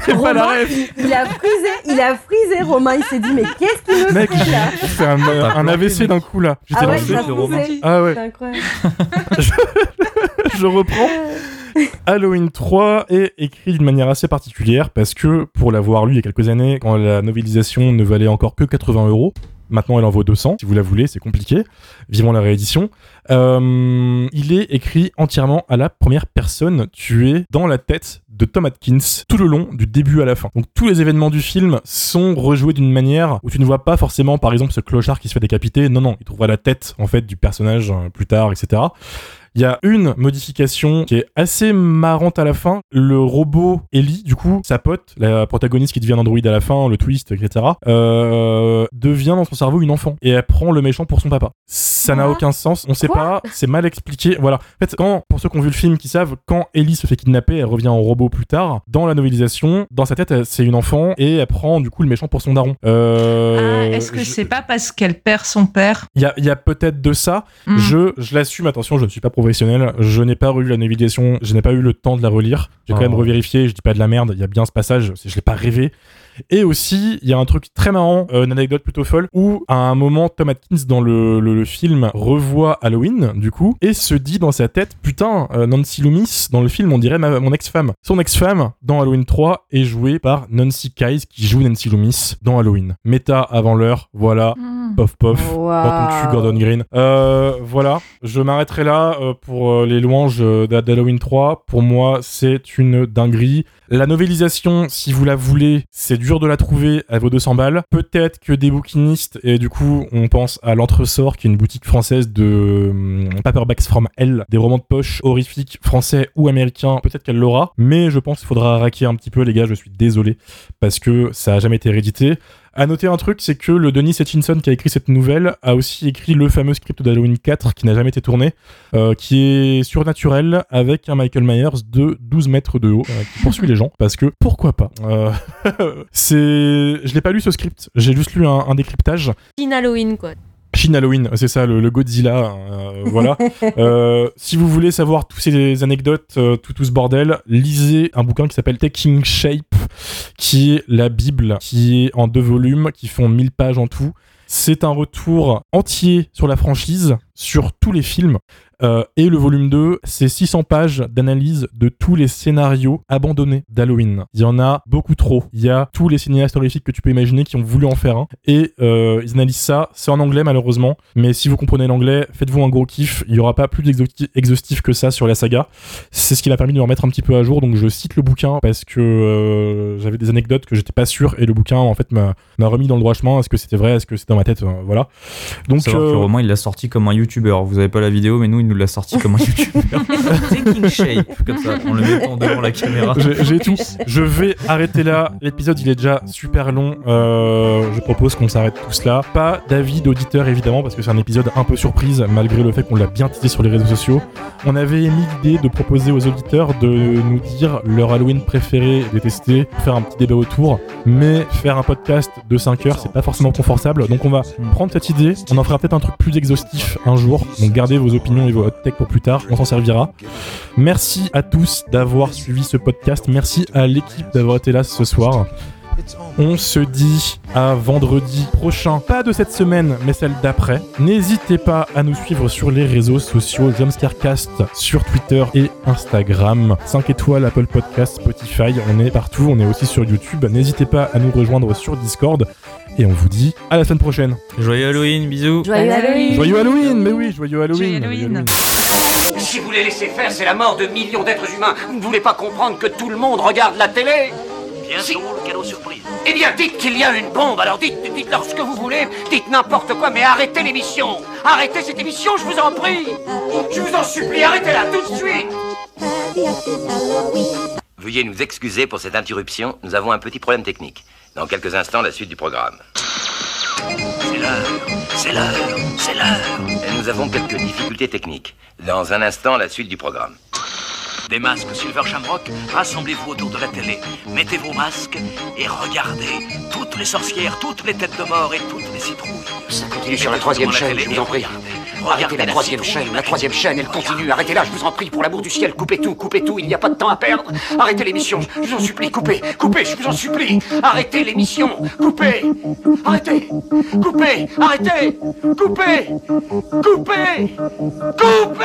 pas Romain, la ref. il, a frisé, il a frisé Romain, il s'est dit mais qu'est-ce qu'il me Mec, fait là j'ai fait un, AVC d'un coup là. J'étais Ah ouais, lancé. il a le Romain. frisé. Ah ouais, C'est incroyable. je reprends. Halloween 3 est écrit d'une manière assez particulière parce que, pour l'avoir lu il y a quelques années, quand la novélisation ne valait encore que 80 euros, maintenant elle en vaut 200, si vous la voulez, c'est compliqué, vivant la réédition, euh, il est écrit entièrement à la première personne, tuée dans la tête de Tom Atkins tout le long du début à la fin. Donc tous les événements du film sont rejoués d'une manière où tu ne vois pas forcément par exemple ce clochard qui se fait décapiter, non non, il trouvera la tête en fait du personnage euh, plus tard, etc. Il y a une modification qui est assez marrante à la fin. Le robot Ellie, du coup, sa pote, la protagoniste qui devient un android à la fin, le twist, etc., euh, devient dans son cerveau une enfant. Et elle prend le méchant pour son papa. Ça n'a aucun sens. On sait Quoi pas. C'est mal expliqué. Voilà. En fait, quand, pour ceux qui ont vu le film, qui savent, quand Ellie se fait kidnapper, elle revient en robot plus tard. Dans la novélisation, dans sa tête, c'est une enfant et elle prend, du coup, le méchant pour son daron. Euh, Ah, Est-ce que je- c'est pas parce qu'elle perd son père? Il y a, il y a peut-être de ça. Hmm. Je, je l'assume, attention, je ne suis pas professionnel. Je n'ai pas relu la navigation, je n'ai pas eu le temps de la relire. J'ai quand Oh. même revérifié, je dis pas de la merde, il y a bien ce passage, je l'ai pas rêvé. Et aussi, il y a un truc très marrant, euh, une anecdote plutôt folle, où à un moment, Tom Atkins dans le, le- le film revoit Halloween, du coup, et se dit dans sa tête, putain, euh, Nancy Loomis, dans le film, on dirait ma- mon ex-femme. Son ex-femme, dans Halloween 3, est jouée par Nancy Kyes, qui joue Nancy Loomis dans Halloween. Méta avant l'heure, voilà, Hmm. Pof pof dans ton Waouh. cul, Gordon Green. Euh, voilà, je m'arrêterai là euh, pour euh, les louanges d'Ha- d'Halloween 3. Pour moi, c'est une dinguerie. La novélisation, si vous la voulez, c'est dur de la trouver, elle vaut 200 balles. Peut-être que des bouquinistes, et du coup, on pense à l'Entresort, qui est une boutique française de hum, paperbacks from hell, des romans de poche horrifiques français ou américains, peut-être qu'elle l'aura, mais je pense qu'il faudra raquer un petit peu, les gars, je suis désolé, parce que ça a jamais été réédité. À noter un truc, c'est que le Denis Hutchinson qui a écrit cette nouvelle a aussi écrit le fameux script d'Halloween 4 qui n'a jamais été tourné, euh, qui est surnaturel avec un Michael Myers de 12 mètres de haut euh, qui poursuit les gens parce que pourquoi pas. Euh, c'est, je l'ai pas lu ce script, j'ai juste lu un, un décryptage. Teen Halloween, quoi. Shin Halloween, c'est ça, le, le Godzilla, euh, voilà. Euh, si vous voulez savoir toutes ces anecdotes, euh, tout, tout ce bordel, lisez un bouquin qui s'appelle Taking Shape, qui est la Bible, qui est en deux volumes, qui font 1000 pages en tout. C'est un retour entier sur la franchise, sur tous les films. Euh, et le volume 2, c'est 600 pages d'analyse de tous les scénarios abandonnés d'Halloween. Il y en a beaucoup trop. Il y a tous les cinéastes horrifiques que tu peux imaginer qui ont voulu en faire un. Et euh, ils analysent ça. C'est en anglais malheureusement. Mais si vous comprenez l'anglais, faites-vous un gros kiff. Il n'y aura pas plus d'exhaustif exhaustif que ça sur la saga. C'est ce qui m'a permis de me remettre un petit peu à jour. Donc je cite le bouquin parce que euh, j'avais des anecdotes que j'étais pas sûr. Et le bouquin en fait m'a remis dans le droit chemin. Est-ce que c'était vrai? Est-ce que c'était dans ma tête? Voilà. Donc euh, Romain, il l'a sorti comme un YouTuber. Vous avez pas la vidéo, mais nous, il nous l'a sorti comme un YouTuber. Taking shape, comme ça, en le mettant devant la caméra. J'ai j'ai tout. Je vais arrêter là. L'épisode, il est déjà super long. Euh, je propose qu'on s'arrête tous là. Pas d'avis d'auditeur, évidemment, parce que c'est un épisode un peu surprise, malgré le fait qu'on l'a bien teasé sur les réseaux sociaux. On avait émis l'idée de proposer aux auditeurs de nous dire leur Halloween préféré, détesté, faire un petit débat autour. Mais faire un podcast de 5 heures, c'est pas forcément confortable. Donc on va prendre cette idée. On en fera peut-être un truc plus exhaustif un jour. Donc gardez vos opinions et vos hot takes pour plus tard. On s'en servira. Merci à tous d'avoir suivi ce podcast. Merci à l'équipe d'avoir été là ce soir. On se dit à vendredi prochain, pas de cette semaine, mais celle d'après. N'hésitez pas à nous suivre sur les réseaux sociaux Jumpscarecast sur Twitter et Instagram. 5 étoiles Apple Podcast, Spotify, on est partout, on est aussi sur YouTube. N'hésitez pas à nous rejoindre sur Discord. Et on vous dit à la semaine prochaine. Joyeux Halloween, bisous. Joyeux Halloween Joyeux Halloween Mais oui, joyeux Halloween Joyeux Halloween. Si vous les laissez faire, c'est la mort de millions d'êtres humains. Vous ne voulez pas comprendre que tout le monde regarde la télé Bientôt, le cadeau surprise. Eh bien, dites qu'il y a une bombe. Alors dites, dites-leur ce que vous voulez. Dites n'importe quoi, mais arrêtez l'émission. Arrêtez cette émission, je vous en prie. Je vous en supplie, arrêtez-la tout de suite. Veuillez nous excuser pour cette interruption, nous avons un petit problème technique. Dans quelques instants, la suite du programme. C'est l'heure, c'est l'heure, c'est l'heure. Et nous avons quelques difficultés techniques. Dans un instant, la suite du programme. Des masques Silver Shamrock, rassemblez-vous autour de la télé. Mettez vos masques et regardez toutes les sorcières, toutes les têtes de mort et toutes les citrouilles. Ça continue sur la troisième chaîne, je vous en prie. Arrêtez la troisième chaîne, la troisième chaîne, elle continue. Arrêtez-la, je vous en prie, pour l'amour du ciel. Coupez tout, coupez tout, il n'y a pas de temps à perdre. Arrêtez l'émission, je vous en supplie, coupez, coupez, je vous en supplie. Arrêtez l'émission, coupez, arrêtez, coupez, arrêtez, coupez, coupez, coupez